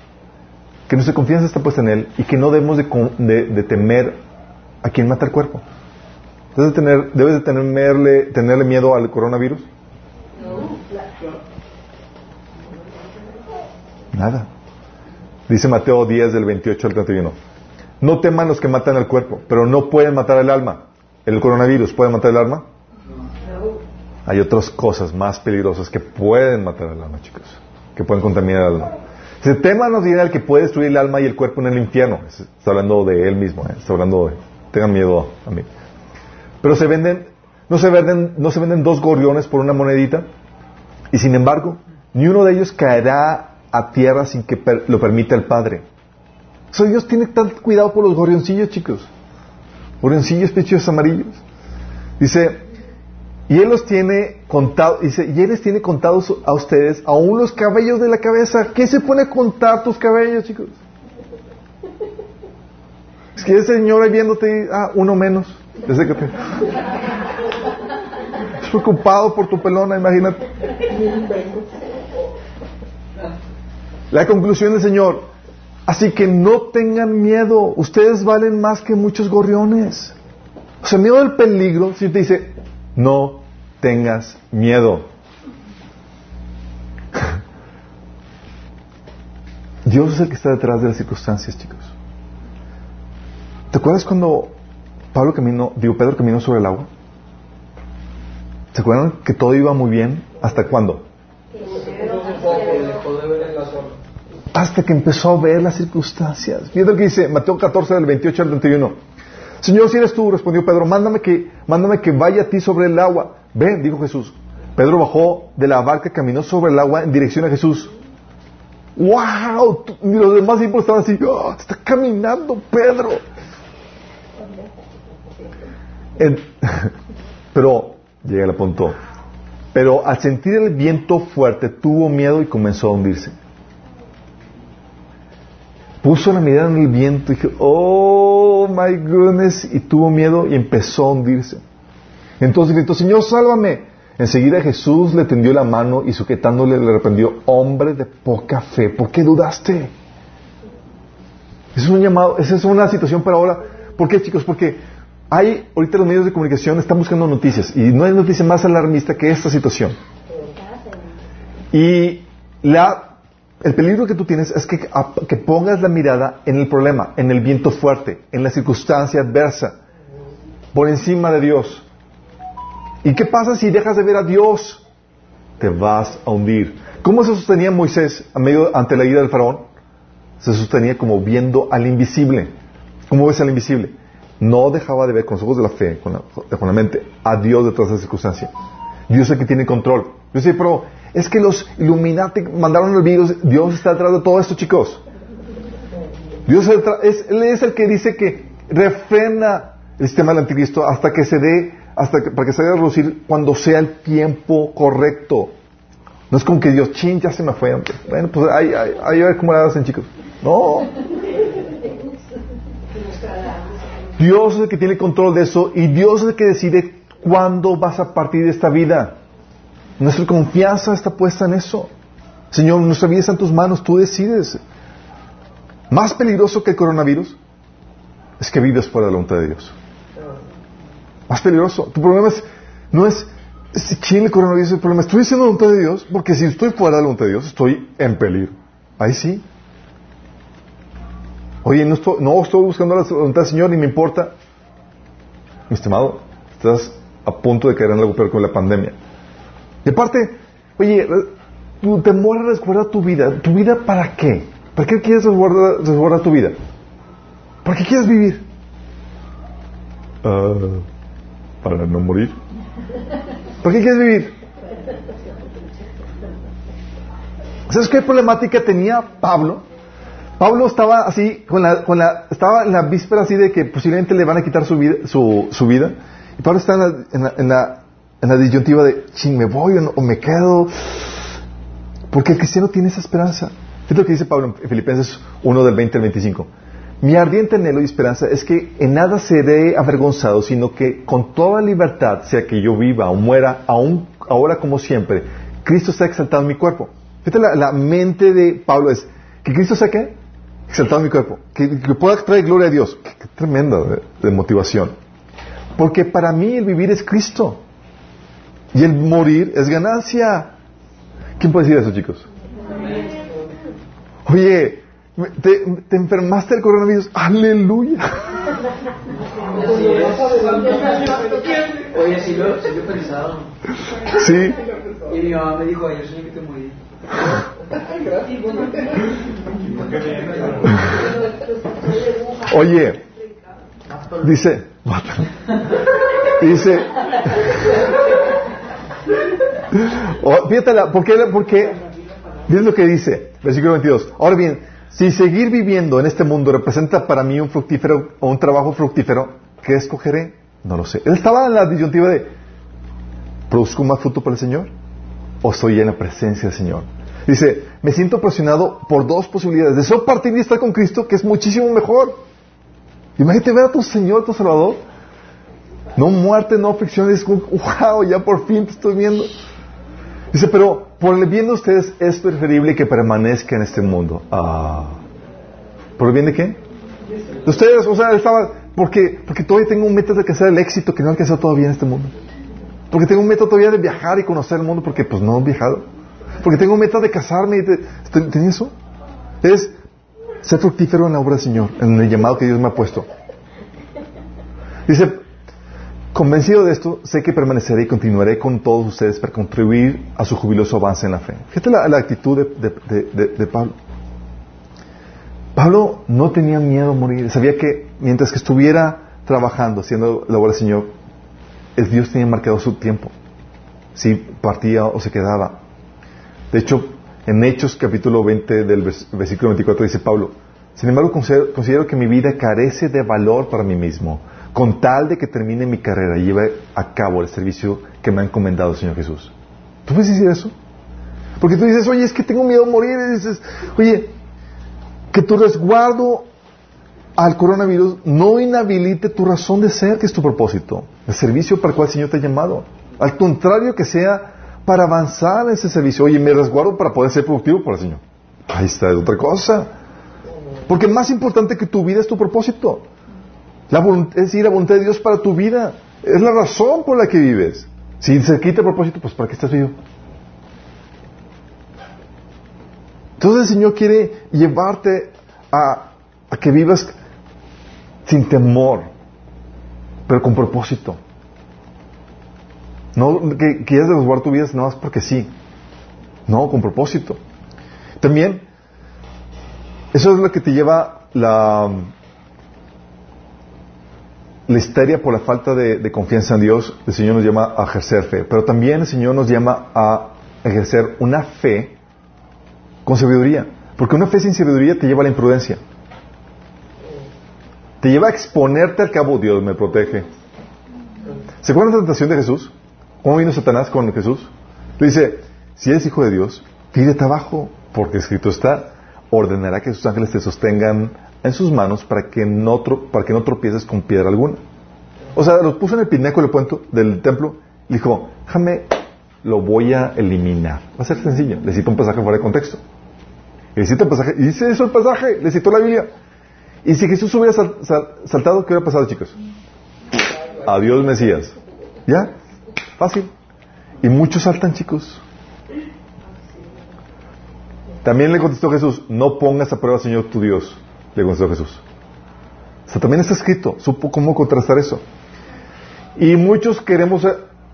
que nuestra confianza está puesta en Él y que no debemos de, temer a quien mata el cuerpo. ¿Debes de, tener, ¿Debes de tenerle, tenerle miedo al coronavirus? Nada. Dice Mateo 10 del 28 al 31. No teman los que matan el cuerpo, pero no pueden matar el alma. ¿El coronavirus puede matar el alma? Hay otras cosas más peligrosas que pueden matar el alma, chicos, que pueden contaminar el alma. Ese tema nos viene al que puede destruir el alma y el cuerpo en el infierno. Está hablando de él mismo, ¿eh? está hablando de, tengan miedo a mí. Pero se venden, no se venden, no se venden dos gorriones por una monedita, y sin embargo, ni uno de ellos caerá a tierra sin que lo permita el Padre. O Dios tiene tanto cuidado por los gorrioncillos, chicos. Gorrioncillos, pechos amarillos. Dice, y Él los tiene contados, dice, y Él les tiene contados a ustedes aún los cabellos de la cabeza. ¿Qué se pone a contar tus cabellos, chicos? Es que ese señor ahí viéndote, ah, uno menos. Desde que te... Preocupado por tu pelona, imagínate. La conclusión del Señor. Así que no tengan miedo. Ustedes valen más que muchos gorriones. O sea, miedo del peligro, si te dice, no tengas miedo. Dios es el que está detrás de las circunstancias, chicos. ¿Te acuerdas cuando Pablo caminó, digo, Pedro caminó sobre el agua? ¿Se acuerdan que todo iba muy bien? ¿Hasta cuándo? Hasta que empezó a ver las circunstancias. Fíjate lo que dice Mateo 14, del 28 al 31. Señor, si eres tú, respondió Pedro, mándame que, mándame que vaya a ti sobre el agua. Ven, dijo Jesús. Pedro bajó de la barca, caminó sobre el agua en dirección a Jesús. ¡Wow! Y los demás siempre estaban así, ¡Oh, está caminando Pedro! [LAUGHS] pero, llega el punto. Pero al sentir el viento fuerte, tuvo miedo y comenzó a hundirse. Puso la mirada en el viento y dijo, oh my goodness, y tuvo miedo y empezó a hundirse. Entonces gritó, Señor, sálvame. Enseguida Jesús le tendió la mano y sujetándole le reprendió, hombre de poca fe, ¿por qué dudaste? es un llamado, esa es una situación para ahora. ¿Por qué, chicos? Porque hay, ahorita los medios de comunicación están buscando noticias y no hay noticia más alarmista que esta situación. Y la, el peligro que tú tienes es que, pongas la mirada en el problema, en el viento fuerte, en la circunstancia adversa, por encima de Dios. ¿Y qué pasa si dejas de ver a Dios? Te vas a hundir. ¿Cómo se sostenía Moisés a medio, ante la ira del faraón? Se sostenía como viendo al invisible. ¿Cómo ves al invisible? No dejaba de ver con los ojos de la fe, con la, mente, a Dios detrás de esa circunstancia. Dios es el que tiene control. Yo sé, pero es que los Illuminati mandaron el virus. Dios está detrás de todo esto, chicos. Dios es, es el que dice que refrena el sistema del anticristo hasta que se dé hasta que, para que se vaya a reducir cuando sea el tiempo correcto. No es como que Dios, ching, ya se me fue. Bueno, pues ahí, ahí, ahí a ver cómo la hacen, chicos. No. Dios es el que tiene control de eso y Dios es el que decide cuándo vas a partir de esta vida. Nuestra confianza está puesta en eso. Señor, nuestra vida está en tus manos, tú decides. Más peligroso que el coronavirus es que vives fuera de la voluntad de Dios más peligroso. Tu problema es, no es si el coronavirus el problema. Estoy haciendo la voluntad de Dios, porque si estoy fuera de la voluntad de Dios, estoy en peligro. Ahí sí. Oye, no estoy, no estoy buscando la voluntad del Señor ni me importa. Mi estimado, estás a punto de caer en algo peor con la pandemia. Y aparte, oye, tu temor a resguardar tu vida. ¿Tu vida para qué? ¿Para qué quieres resguardar, tu vida? ¿Para qué quieres vivir? Uh, para no morir. ¿Por qué quieres vivir? ¿Sabes qué problemática tenía Pablo? Pablo estaba así, con la, con la, estaba en la víspera así de que posiblemente le van a quitar su vida. Su, su vida Pablo está en la, en la, en la, la disyuntiva de, ching, me voy o, me quedo. Porque el cristiano tiene esa esperanza. es lo que dice Pablo en Filipenses 1 del 20 al 25. Mi ardiente anhelo y esperanza es que en nada seré avergonzado, sino que con toda libertad, sea que yo viva o muera, aún ahora como siempre, Cristo está exaltado en mi cuerpo. Fíjate, la, mente de Pablo es que Cristo sea qué? Exaltado en mi cuerpo. Que, pueda traer gloria a Dios. Qué, tremenda de, motivación. Porque para mí el vivir es Cristo. Y el morir es ganancia. ¿Quién puede decir eso, chicos? Oye, te, te enfermaste del coronavirus. Aleluya. Oye, si lo, he pensado. Sí. Y mi mamá me dijo ayer, soñé que te morí. Oye, dice, [LAUGHS] dice, [LAUGHS] oh, fíjate, ¿por qué? ¿Por qué? lo que dice, versículo 22. Ahora bien, si seguir viviendo en este mundo representa para mí un fructífero o un trabajo fructífero, ¿qué escogeré? No lo sé. Él estaba en la disyuntiva de, ¿produzco más fruto para el Señor? ¿O estoy en la presencia del Señor? Dice, me siento presionado por dos posibilidades. Deseo partir y estar con Cristo, que es muchísimo mejor. Imagínate ver a tu Señor, tu Salvador. No muerte, no aflicción. Es wow, ya por fin te estoy viendo. Dice, pero por el bien de ustedes es preferible que permanezca en este mundo. Ah. ¿Por el bien de qué? De ustedes, o sea, estaba, porque, porque todavía tengo un método de alcanzar el éxito que no he alcanzado todavía en este mundo. Porque tengo un método todavía de viajar y conocer el mundo porque pues no he viajado. Porque tengo un método de casarme y de, eso? Es ser fructífero en la obra del Señor, en el llamado que Dios me ha puesto. Dice, Convencido de esto, sé que permaneceré y continuaré con todos ustedes para contribuir a su jubiloso avance en la fe. Fíjate la, la actitud de- de Pablo. Pablo no tenía miedo a morir. Sabía que mientras que estuviera trabajando, haciendo la obra del Señor, el Dios tenía marcado su tiempo. Si partía o se quedaba. De hecho, en Hechos capítulo 20 del vers- versículo 24 dice Pablo, sin embargo considero, considero que mi vida carece de valor para mí mismo, con tal de que termine mi carrera y lleve a cabo el servicio que me ha encomendado el Señor Jesús. ¿Tú puedes decir eso? Porque tú dices, oye, es que tengo miedo a morir. Y dices, oye, que tu resguardo al coronavirus no inhabilite tu razón de ser, que es tu propósito, el servicio para el cual el Señor te ha llamado. Al contrario, que sea para avanzar en ese servicio. Oye, me resguardo para poder ser productivo para el Señor. Ahí está, es otra cosa. Porque más importante que tu vida es tu propósito. La es decir, la voluntad de Dios para tu vida. Es la razón por la que vives. Si se quita el propósito, pues ¿para qué estás vivo? Entonces el Señor quiere llevarte a que vivas sin temor, pero con propósito. No que quieras resguardar tu vida nada más porque sí. No, con propósito. También, eso es lo que te lleva la, la histeria por la falta de, de confianza en Dios. El Señor nos llama a ejercer fe. Pero también el Señor nos llama a ejercer una fe con sabiduría. Porque una fe sin sabiduría te lleva a la imprudencia. Te lleva a exponerte al cabo, Dios me protege. ¿Se acuerdan de la tentación de Jesús? ¿Cómo vino Satanás con Jesús? Le dice, si eres hijo de Dios, tírate abajo, porque escrito está, ordenará que sus ángeles te sostengan en sus manos para que no, tropieces con piedra alguna. O sea, lo puso en el pináculo del, templo y dijo, déjame, lo voy a eliminar. Va a ser sencillo. Le cito un pasaje fuera de contexto. Le cito un pasaje, y dice eso el pasaje, le citó la Biblia. Y si Jesús hubiera sal- sal- saltado, ¿qué hubiera pasado, chicos? Adiós, Mesías. ¿Ya? Fácil. Y muchos saltan, chicos. También le contestó Jesús, no pongas a prueba, Señor, tu Dios. Le contestó Jesús. O sea, también está escrito, supo cómo contrastar eso. Y muchos queremos, eh,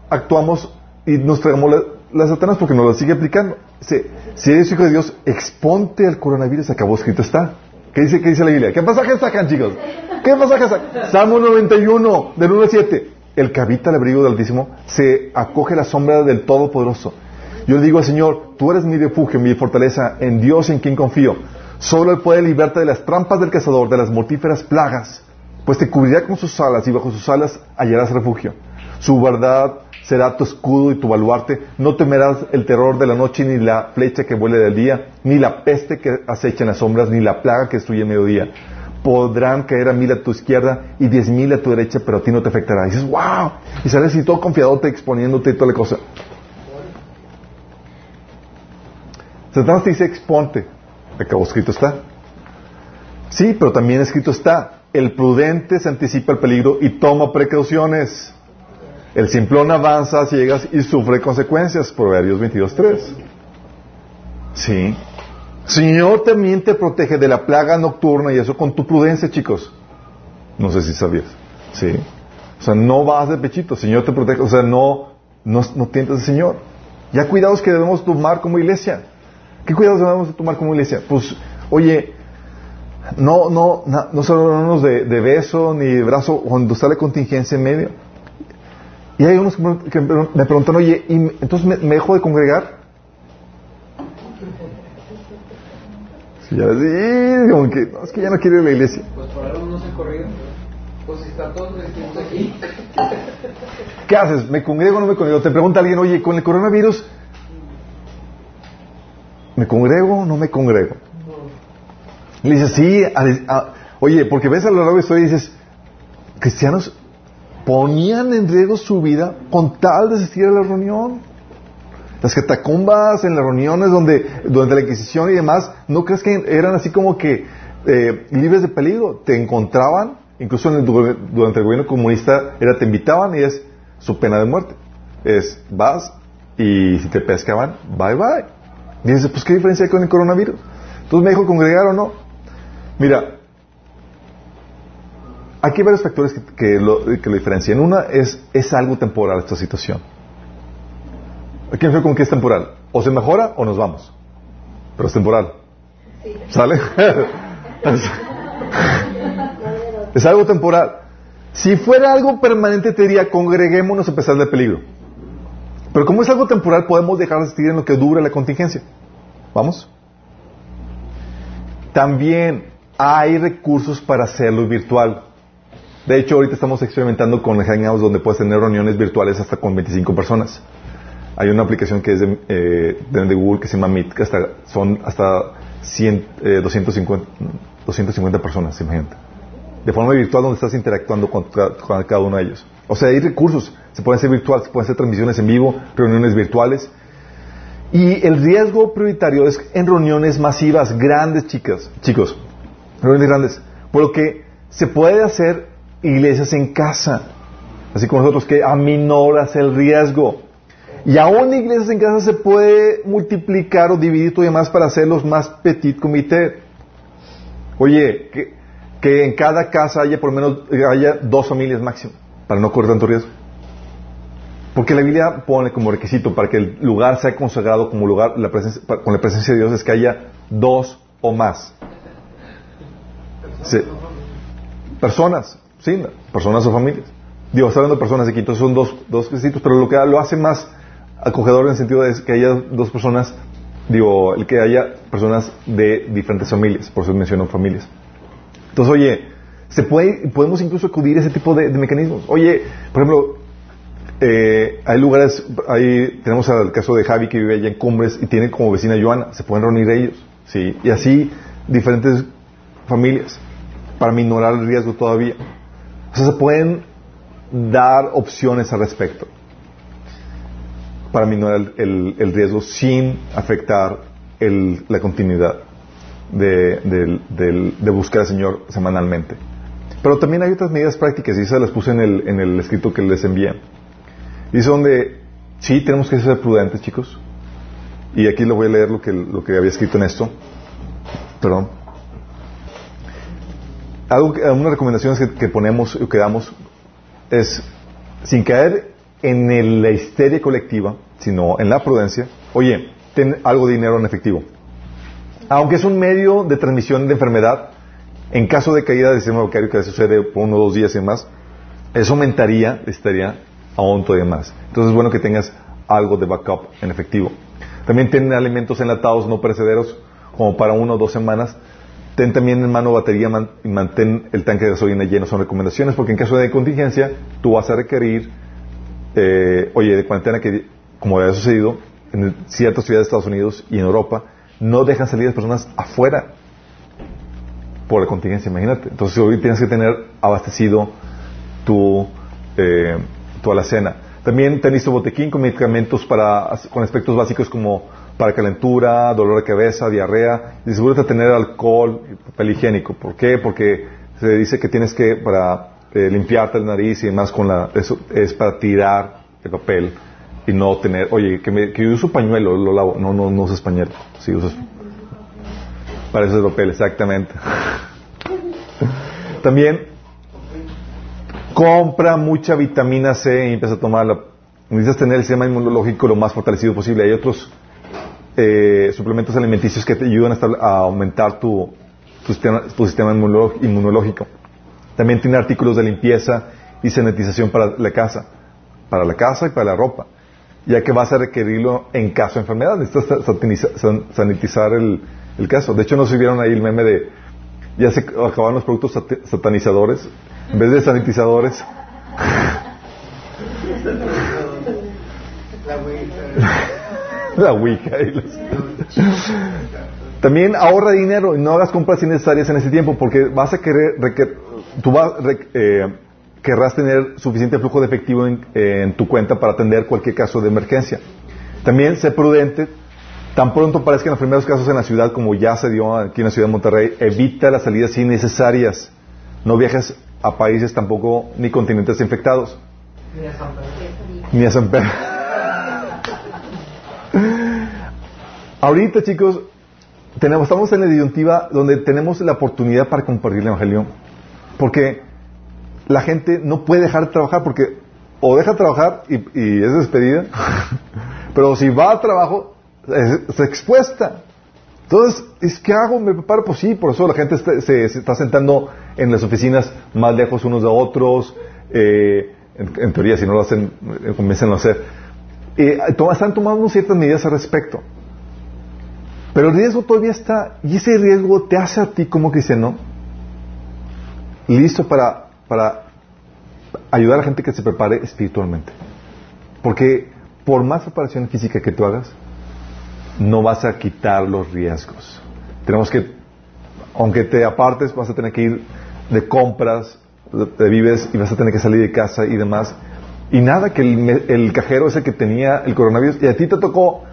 actuamos y nos traemos la, la Satanás porque nos la sigue aplicando. Si eres hijo de Dios, exponte al coronavirus, acabó escrito está. ¿Qué dice, qué dice la Biblia? ¿Qué pasaje sacan, chicos? ¿Qué pasaje sacan? Salmo 91, del 1 al 7. El que habita el abrigo del Altísimo se acoge a la sombra del Todopoderoso. Yo le digo al Señor, tú eres mi refugio, mi fortaleza, en Dios en quien confío. Solo Él puede librarte de las trampas del cazador, de las mortíferas plagas, pues te cubrirá con sus alas y bajo sus alas hallarás refugio. Su verdad será tu escudo y tu baluarte. No temerás el terror de la noche, ni la flecha que vuele del día, ni la peste que acecha en las sombras, ni la plaga que destruye en mediodía. Podrán caer a mil a tu izquierda y diez mil a tu derecha, pero a ti no te afectará. Dices, wow. Y sales y todo confiadote, exponiéndote y toda la cosa. Satanás te dice, exponte. Acabó escrito está. Sí, pero también escrito está. El prudente se anticipa el peligro y toma precauciones. El simplón avanza a ciegas y sufre consecuencias. Proverbios 22.3. Sí. Señor también te protege de la plaga nocturna y eso con tu prudencia, chicos. No sé si sabías. Sí. O sea, no vas de pechito. Señor te protege. O sea, no, no, no tientas al Señor. Ya cuidados que debemos tomar como iglesia. ¿Qué cuidados debemos tomar como iglesia? Pues, oye, no, no, na- no saludamos de, de beso ni de brazo cuando sale contingencia en medio. Y hay unos que me, preguntan, oye, ¿y entonces me dejo de congregar? Ya, sí, como que, no, es que ya no quiero ir a la iglesia. Pues por algo no se corrido. Pues si está todos aquí. [LAUGHS] ¿Qué haces? ¿Me congrego o no me congrego? Te pregunta alguien, oye, con el coronavirus, ¿me congrego o no me congrego? Y le dices, sí, a- a- oye, porque ves a lo largo de historia y dices, cristianos ponían en riesgo su vida con tal de asistir a la reunión. Las catacumbas en las reuniones donde durante la Inquisición y demás, no crees que eran así como que eh, libres de peligro. Te encontraban, incluso en el- durante el gobierno comunista, era te invitaban y es su pena de muerte. Es vas y si te pescaban, bye bye. Dices, pues qué diferencia hay con el coronavirus. Entonces me dijo congregar o no. Mira, Aquí hay varios factores que, lo, que lo diferencian. Una es, es algo temporal esta situación. Aquí me con que es temporal. O se mejora o nos vamos. Pero es temporal. ¿Sale? [LAUGHS] es algo temporal. Si fuera algo permanente, te diría, congreguémonos a pesar del peligro. Pero como es algo temporal, podemos dejar de existir en lo que dura la contingencia. ¿Vamos? También hay recursos para hacerlo virtual. De hecho, ahorita estamos experimentando con Hangouts donde puedes tener reuniones virtuales hasta con 25 personas. Hay una aplicación que es de, eh, de Google que se llama Meet, que hasta, son hasta 100, 250, 250 personas, imagínate. De forma virtual donde estás interactuando con, con, cada uno de ellos. O sea, hay recursos. Se pueden hacer virtuales, se pueden hacer transmisiones en vivo, reuniones virtuales. Y el riesgo prioritario es en reuniones masivas, grandes, chicas, chicos, reuniones grandes. Por lo que se puede hacer iglesias en casa, así como nosotros, que aminoras el riesgo. Y aún iglesias en casa se puede multiplicar o dividir todo demás para hacerlos más petit comité. Oye, que, que, en cada casa haya por lo menos haya dos familias máximo, para no correr tanto riesgo. Porque la Biblia pone como requisito para que el lugar sea consagrado como lugar la presencia, con la presencia de Dios es que haya dos o más. Personas, sí, personas o familias. Dios está personas aquí, entonces son dos, dos requisitos, pero lo que lo hace más acogedor en el sentido de que haya dos personas, digo, el que haya personas de diferentes familias, por eso menciono familias. Entonces, oye, se puede, podemos incluso acudir a ese tipo de, mecanismos. Oye, por ejemplo, eh, hay lugares, ahí tenemos el caso de Javi que vive allá en Cumbres y tiene como vecina Joana, se pueden reunir ellos, ¿sí? Y así diferentes familias para minorar el riesgo todavía. O sea, se pueden dar opciones al respecto para minorar el, riesgo sin afectar la continuidad de, buscar al Señor semanalmente. Pero también hay otras medidas prácticas y esas las puse en el, en el escrito que les envié. Dice donde sí tenemos que ser prudentes, chicos. Y aquí les voy a leer lo que, lo que había escrito en esto. Perdón. Algo, unas recomendaciones que, que ponemos o que damos es, sin caer en la histeria colectiva, sino en la prudencia, oye, ten algo de dinero en efectivo. Aunque es un medio de transmisión de enfermedad, en caso de caída del sistema bancario que sucede por uno o dos días y más, eso aumentaría histeria aún todavía más. Entonces es bueno que tengas algo de backup en efectivo. También ten alimentos enlatados no perecederos como para una o dos semanas. Ten también en mano batería y mantén el tanque de gasolina lleno. Son recomendaciones porque en caso de contingencia tú vas a requerir eh, oye, de cuarentena que, como ha sucedido en ciertas ciudades de Estados Unidos y en Europa, no dejan salir personas afuera por la contingencia, imagínate. Entonces hoy tienes que tener abastecido tu, eh, tu alacena. También ten listo botequín con medicamentos para, con aspectos básicos como para calentura, dolor de cabeza, diarrea, y asegúrate de tener alcohol papel higiénico. ¿Por qué? Porque se dice que tienes que, para eh, limpiarte la nariz y demás con la, eso es para tirar el papel y no tener, oye, que, me, que yo uso pañuelo, lo lavo, no, no, no usas pañuelo, sí usas, para eso es papel, exactamente. [LAUGHS] También, compra mucha vitamina C y empieza a tomarla. Necesitas tener el sistema inmunológico lo más fortalecido posible. Hay otros eh, suplementos alimenticios que te ayudan a, aumentar tu, tu sistema, tu sistema inmunológico. También tiene artículos de limpieza y sanitización para la casa, para la casa y para la ropa, ya que vas a requerirlo en caso de enfermedad. Necesitas sanitizar el, caso. De hecho, no se vieron ahí el meme de ya se acabaron los productos satanizadores en vez de sanitizadores. La Wicca. [LAUGHS] También ahorra dinero y no hagas compras innecesarias en ese tiempo porque vas a querer tú vas, eh, querrás tener suficiente flujo de efectivo en, tu cuenta para atender cualquier caso de emergencia. También sé prudente, tan pronto parezcan los primeros casos en la ciudad, como ya se dio aquí en la ciudad de Monterrey, evita las salidas innecesarias. No viajes a países tampoco ni continentes infectados. Ni a San Pedro. Ni a San Pedro. Ahorita, chicos, tenemos, estamos en la disyuntiva donde tenemos la oportunidad para compartir el Evangelio porque la gente no puede dejar de trabajar porque o deja de trabajar y, y es despedida, [LAUGHS] pero si va al trabajo, se expuesta. Entonces, ¿es qué hago? ¿Me preparo? Pues sí, por eso la gente se, está sentando en las oficinas más lejos unos de otros. Eh, en, teoría, si no lo hacen, eh, comienzan a hacer. Eh, están tomando ciertas medidas al respecto. Pero el riesgo todavía está, y ese riesgo te hace a ti como cristiano listo para, para ayudar a la gente que se prepare espiritualmente. Porque por más preparación física que tú hagas, no vas a quitar los riesgos. Tenemos que, aunque te apartes, vas a tener que ir de compras, te vives y vas a tener que salir de casa y demás. Y nada, que el, el cajero ese que tenía el coronavirus, y a ti te tocó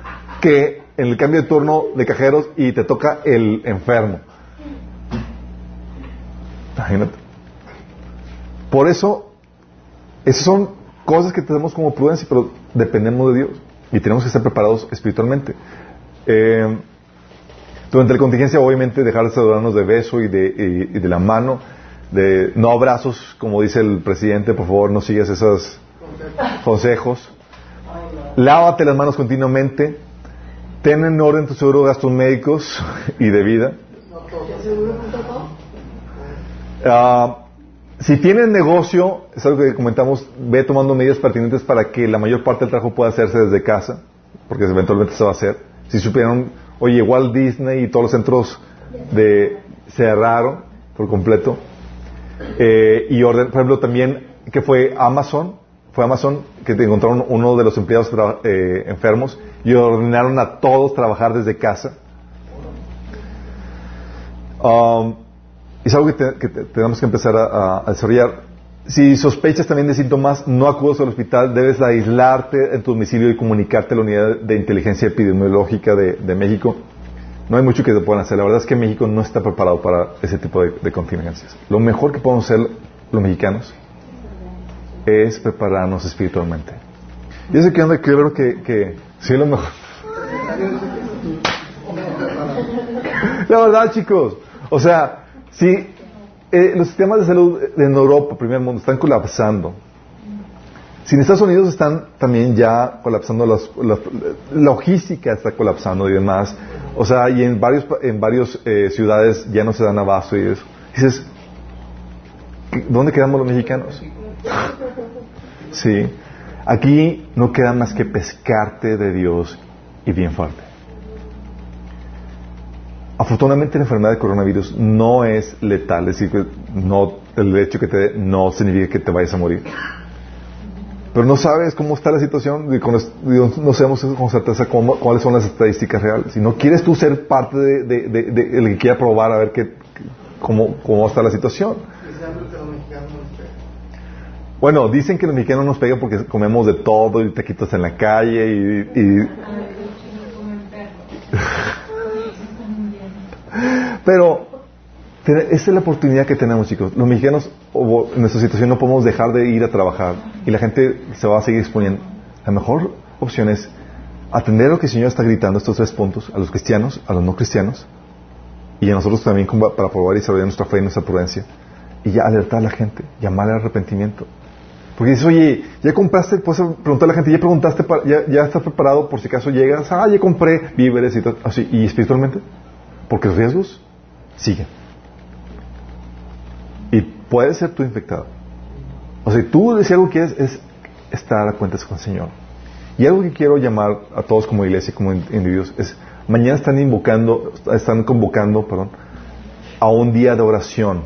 que en el cambio de turno de cajeros y te toca el enfermo. Imagínate. Por eso, esas son cosas que tenemos como prudencia, pero dependemos de Dios y tenemos que estar preparados espiritualmente. Eh, durante la contingencia, obviamente, dejar de saludarnos de beso y de, y, de la mano, de no abrazos, como dice el presidente, por favor, no sigas esos consejos. Lávate las manos continuamente. Ten en orden tu seguro de gastos médicos [LAUGHS] y de vida. Uh, si tienes negocio, es algo que comentamos, ve tomando medidas pertinentes para que la mayor parte del trabajo pueda hacerse desde casa, porque eventualmente se va a hacer. Si supieron, oye, igual Disney y todos los centros de cerraron por completo. Eh, y orden, por ejemplo, también que fue Amazon, fue Amazon que encontraron uno de los empleados eh, enfermos y ordenaron a todos trabajar desde casa. Um, es algo que, tenemos que empezar a, desarrollar. Si sospechas también de síntomas, no acudas al hospital, debes aislarte en tu domicilio y comunicarte a la unidad de inteligencia epidemiológica de, México. No hay mucho que se puedan hacer. La verdad es que México no está preparado para ese tipo de, contingencias. Lo mejor que podemos hacer los mexicanos es prepararnos espiritualmente. Y eso que anda creo que, que sí lo mejor. [LAUGHS] La verdad, chicos. O sea, Sí, eh, los sistemas de salud en Europa, primer mundo, están colapsando. Si en Estados Unidos están también ya colapsando, las, la logística está colapsando y demás. O sea, y en varios en varias eh, ciudades ya no se dan abasto y eso. dices, ¿dónde quedamos los mexicanos? sí. Aquí no queda más que pescarte de Dios y bien fuerte. Afortunadamente la enfermedad de coronavirus no es letal, es decir, no, el hecho que te no significa que te vayas a morir. Pero no sabes cómo está la situación, no sabemos con certeza cuáles son las estadísticas reales. Si no quieres tú ser parte de, de, el que quiera probar a ver qué, cómo, cómo está la situación. Bueno, dicen que los mexicanos nos pegan porque comemos de todo y te quitas en la calle y, y [LAUGHS] Pero esa es la oportunidad que tenemos, chicos. Los mexicanos, en nuestra situación, no podemos dejar de ir a trabajar y la gente se va a seguir exponiendo. La mejor opción es atender lo que el Señor está gritando, estos tres puntos, a los cristianos, a los no cristianos, y a nosotros también para probar y saber nuestra fe y nuestra prudencia, y ya alertar a la gente, llamarle al arrepentimiento. Porque dices, oye, ya compraste, puedes preguntar a la gente, ya preguntaste, ya, ya estás preparado por si acaso llegas, ah, ya compré víveres y todo, así, y espiritualmente. Porque los riesgos siguen. Y puede ser tú infectado. O sea, tú si algo quieres es estar a cuentas con el Señor. Y algo que quiero llamar a todos como iglesia, como individuos, es mañana están invocando, están convocando, perdón, a un día de oración.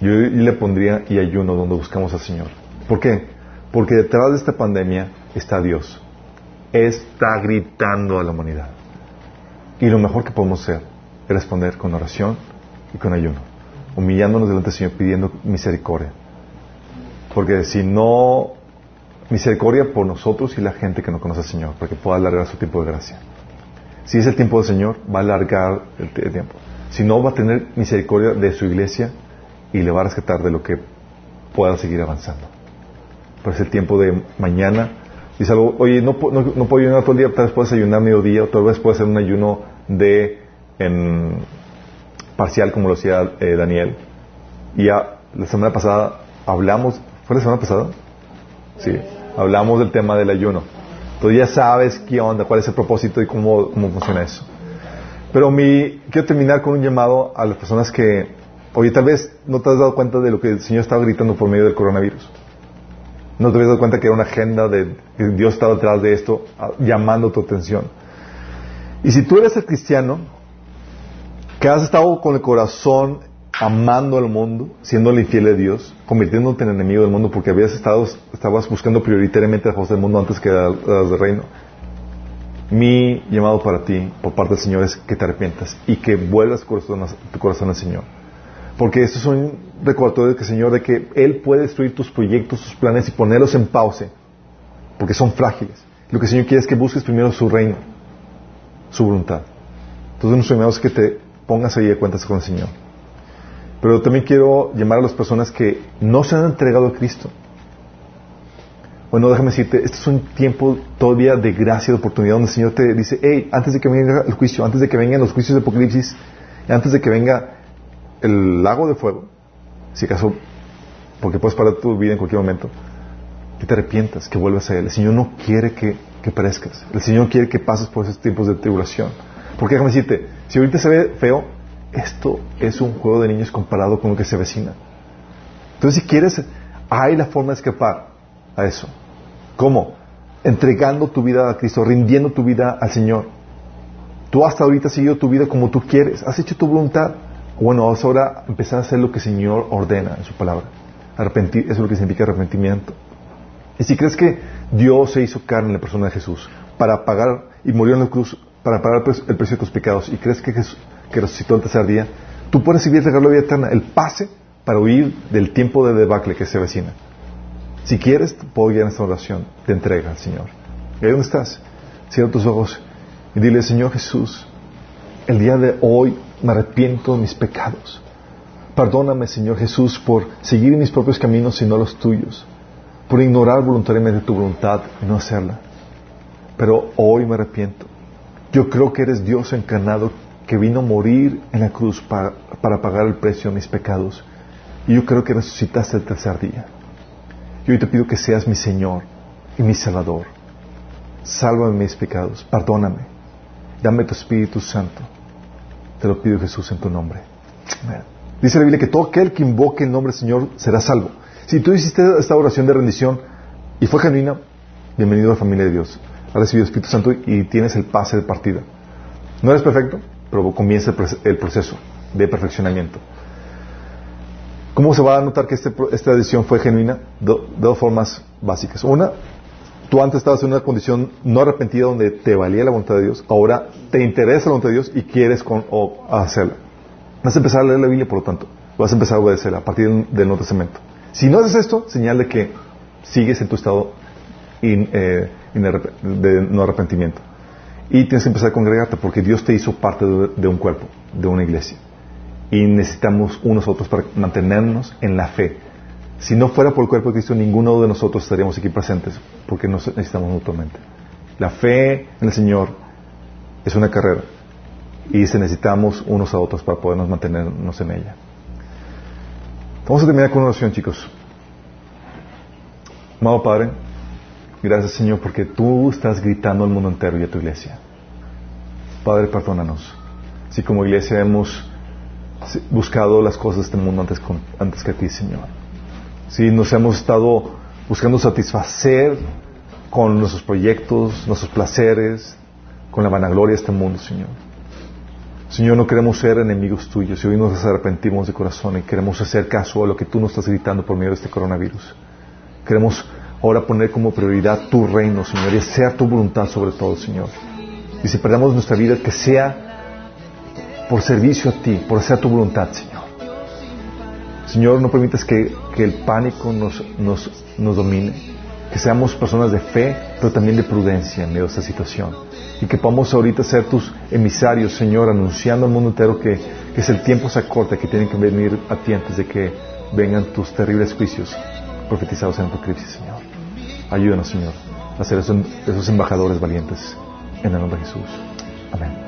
Yo, le pondría y ayuno donde buscamos al Señor. ¿Por qué? Porque detrás de esta pandemia está Dios. Está gritando a la humanidad. Y lo mejor que podemos hacer es responder con oración y con ayuno, humillándonos delante del Señor, pidiendo misericordia. Porque si no, misericordia por nosotros y la gente que no conoce al Señor, para que pueda alargar su tiempo de gracia. Si es el tiempo del Señor, va a alargar el, tiempo. Si no, va a tener misericordia de su iglesia y le va a rescatar de lo que pueda seguir avanzando. Pero es el tiempo de mañana Dice algo, oye, no, no, no puedo ayunar todo el día, tal vez puedes ayunar mediodía, o tal vez puedes hacer un ayuno de en parcial como lo hacía eh, Daniel. Y ya la semana pasada hablamos, ¿fue la semana pasada? Sí, hablamos del tema del ayuno. Tú ya sabes qué onda, cuál es el propósito y cómo, cómo funciona eso. Pero mi, quiero terminar con un llamado a las personas que, oye, tal vez no te has dado cuenta de lo que el Señor estaba gritando por medio del coronavirus. No te habías dado cuenta que era una agenda de Dios estaba detrás de esto, llamando tu atención. Y si tú eres el cristiano que has estado con el corazón amando al mundo, siendo el infiel de Dios, convirtiéndote en enemigo del mundo porque habías estado, estabas buscando prioritariamente las cosas del mundo antes que las del reino. Mi llamado para ti, por parte del Señor, es que te arrepientas y que vuelvas tu corazón al Señor. Porque esto es un recordatorio que Señor de que Él puede destruir tus proyectos, tus planes y ponerlos en pause, porque son frágiles. Lo que el Señor quiere es que busques primero su reino, su voluntad. Entonces nuestro llamado es que te pongas ahí de cuentas con el Señor. Pero también quiero llamar a las personas que no se han entregado a Cristo. Bueno, déjame decirte, este es un tiempo todavía de gracia, de oportunidad, donde el Señor te dice, hey, antes de que venga el juicio, antes de que vengan los juicios de Apocalipsis, antes de que venga el lago de fuego, si acaso, porque puedes parar tu vida en cualquier momento, que te arrepientas, que vuelvas a Él. El Señor no quiere que, que perezcas. El Señor quiere que pases por esos tiempos de tribulación. Porque déjame decirte, si ahorita se ve feo, esto es un juego de niños comparado con lo que se avecina. Entonces, si quieres, hay la forma de escapar a eso. ¿Cómo? Entregando tu vida a Cristo, rindiendo tu vida al Señor. Tú hasta ahorita has seguido tu vida como tú quieres, has hecho tu voluntad. Bueno, vas ahora empezar a hacer lo que el Señor ordena en su palabra. Arrepentir, eso es lo que significa arrepentimiento. Y si crees que Dios se hizo carne en la persona de Jesús para pagar y murió en la cruz para pagar el precio de tus pecados y crees que Jesús, que resucitó el tercer día, tú puedes recibir el regalo de vida eterna, el pase para huir del tiempo de debacle que se avecina. Si quieres, puedo guiar en esta oración te entrega al Señor. ¿Y ahí dónde estás? Cierra tus ojos y dile, Señor Jesús, el día de hoy me arrepiento de mis pecados. Perdóname, Señor Jesús, por seguir mis propios caminos y no los tuyos, por ignorar voluntariamente tu voluntad y no hacerla. Pero hoy me arrepiento. Yo creo que eres Dios encarnado que vino a morir en la cruz para, pagar el precio de mis pecados. Y yo creo que resucitaste el tercer día. Y hoy te pido que seas mi Señor y mi Salvador. Sálvame mis pecados, perdóname. Dame tu Espíritu Santo. Te lo pido Jesús en tu nombre. Dice la Biblia que todo aquel que invoque el nombre del Señor será salvo. Si tú hiciste esta oración de rendición y fue genuina, bienvenido a la familia de Dios. Has recibido el Espíritu Santo y tienes el pase de partida. ¿No eres perfecto? pero comienza el proceso de perfeccionamiento. ¿Cómo se va a notar que este esta decisión fue genuina? Dos formas básicas. Una, tú antes estabas en una condición no arrepentida donde te valía la voluntad de Dios, ahora te interesa la voluntad de Dios y quieres con, hacerla. Vas a empezar a leer la Biblia, por lo tanto, vas a empezar a obedecerla a partir del Nuevo Testamento. Si no haces esto, señal de que sigues en tu estado eh, de no arrepentimiento. Y tienes que empezar a congregarte porque Dios te hizo parte de, un cuerpo, de una iglesia. Y necesitamos unos otros para mantenernos en la fe. Si no fuera por el cuerpo de Cristo, ninguno de nosotros estaríamos aquí presentes porque nos necesitamos mutuamente. La fe en el Señor es una carrera y necesitamos unos a otros para podernos mantenernos en ella. Vamos a terminar con una oración, chicos. Amado Padre, Gracias Señor porque tú estás gritando al mundo entero y a tu iglesia. Padre, perdónanos. Si como iglesia hemos buscado las cosas de este mundo antes, antes que a ti, Señor. Si nos hemos estado buscando satisfacer con nuestros proyectos, nuestros placeres, con la vanagloria de este mundo, Señor. Señor, no queremos ser enemigos tuyos y hoy nos arrepentimos de corazón y queremos hacer caso a lo que tú nos estás gritando por medio de este coronavirus. Queremos ahora poner como prioridad tu reino, Señor, y sea tu voluntad sobre todo, Señor. Y si perdemos nuestra vida, que sea por servicio a ti, por hacer tu voluntad, Señor. Señor, no permitas que, el pánico nos, nos, nos, domine, que seamos personas de fe, pero también de prudencia en medio de esta situación. Y que podamos ahorita ser tus emisarios, Señor, anunciando al mundo entero que, que es el tiempo se acorta, que tienen que venir a ti antes de que vengan tus terribles juicios profetizados en Apocalipsis, Señor. Ayúdanos, Señor, a ser esos, embajadores valientes. En el nombre de Jesús. Amén.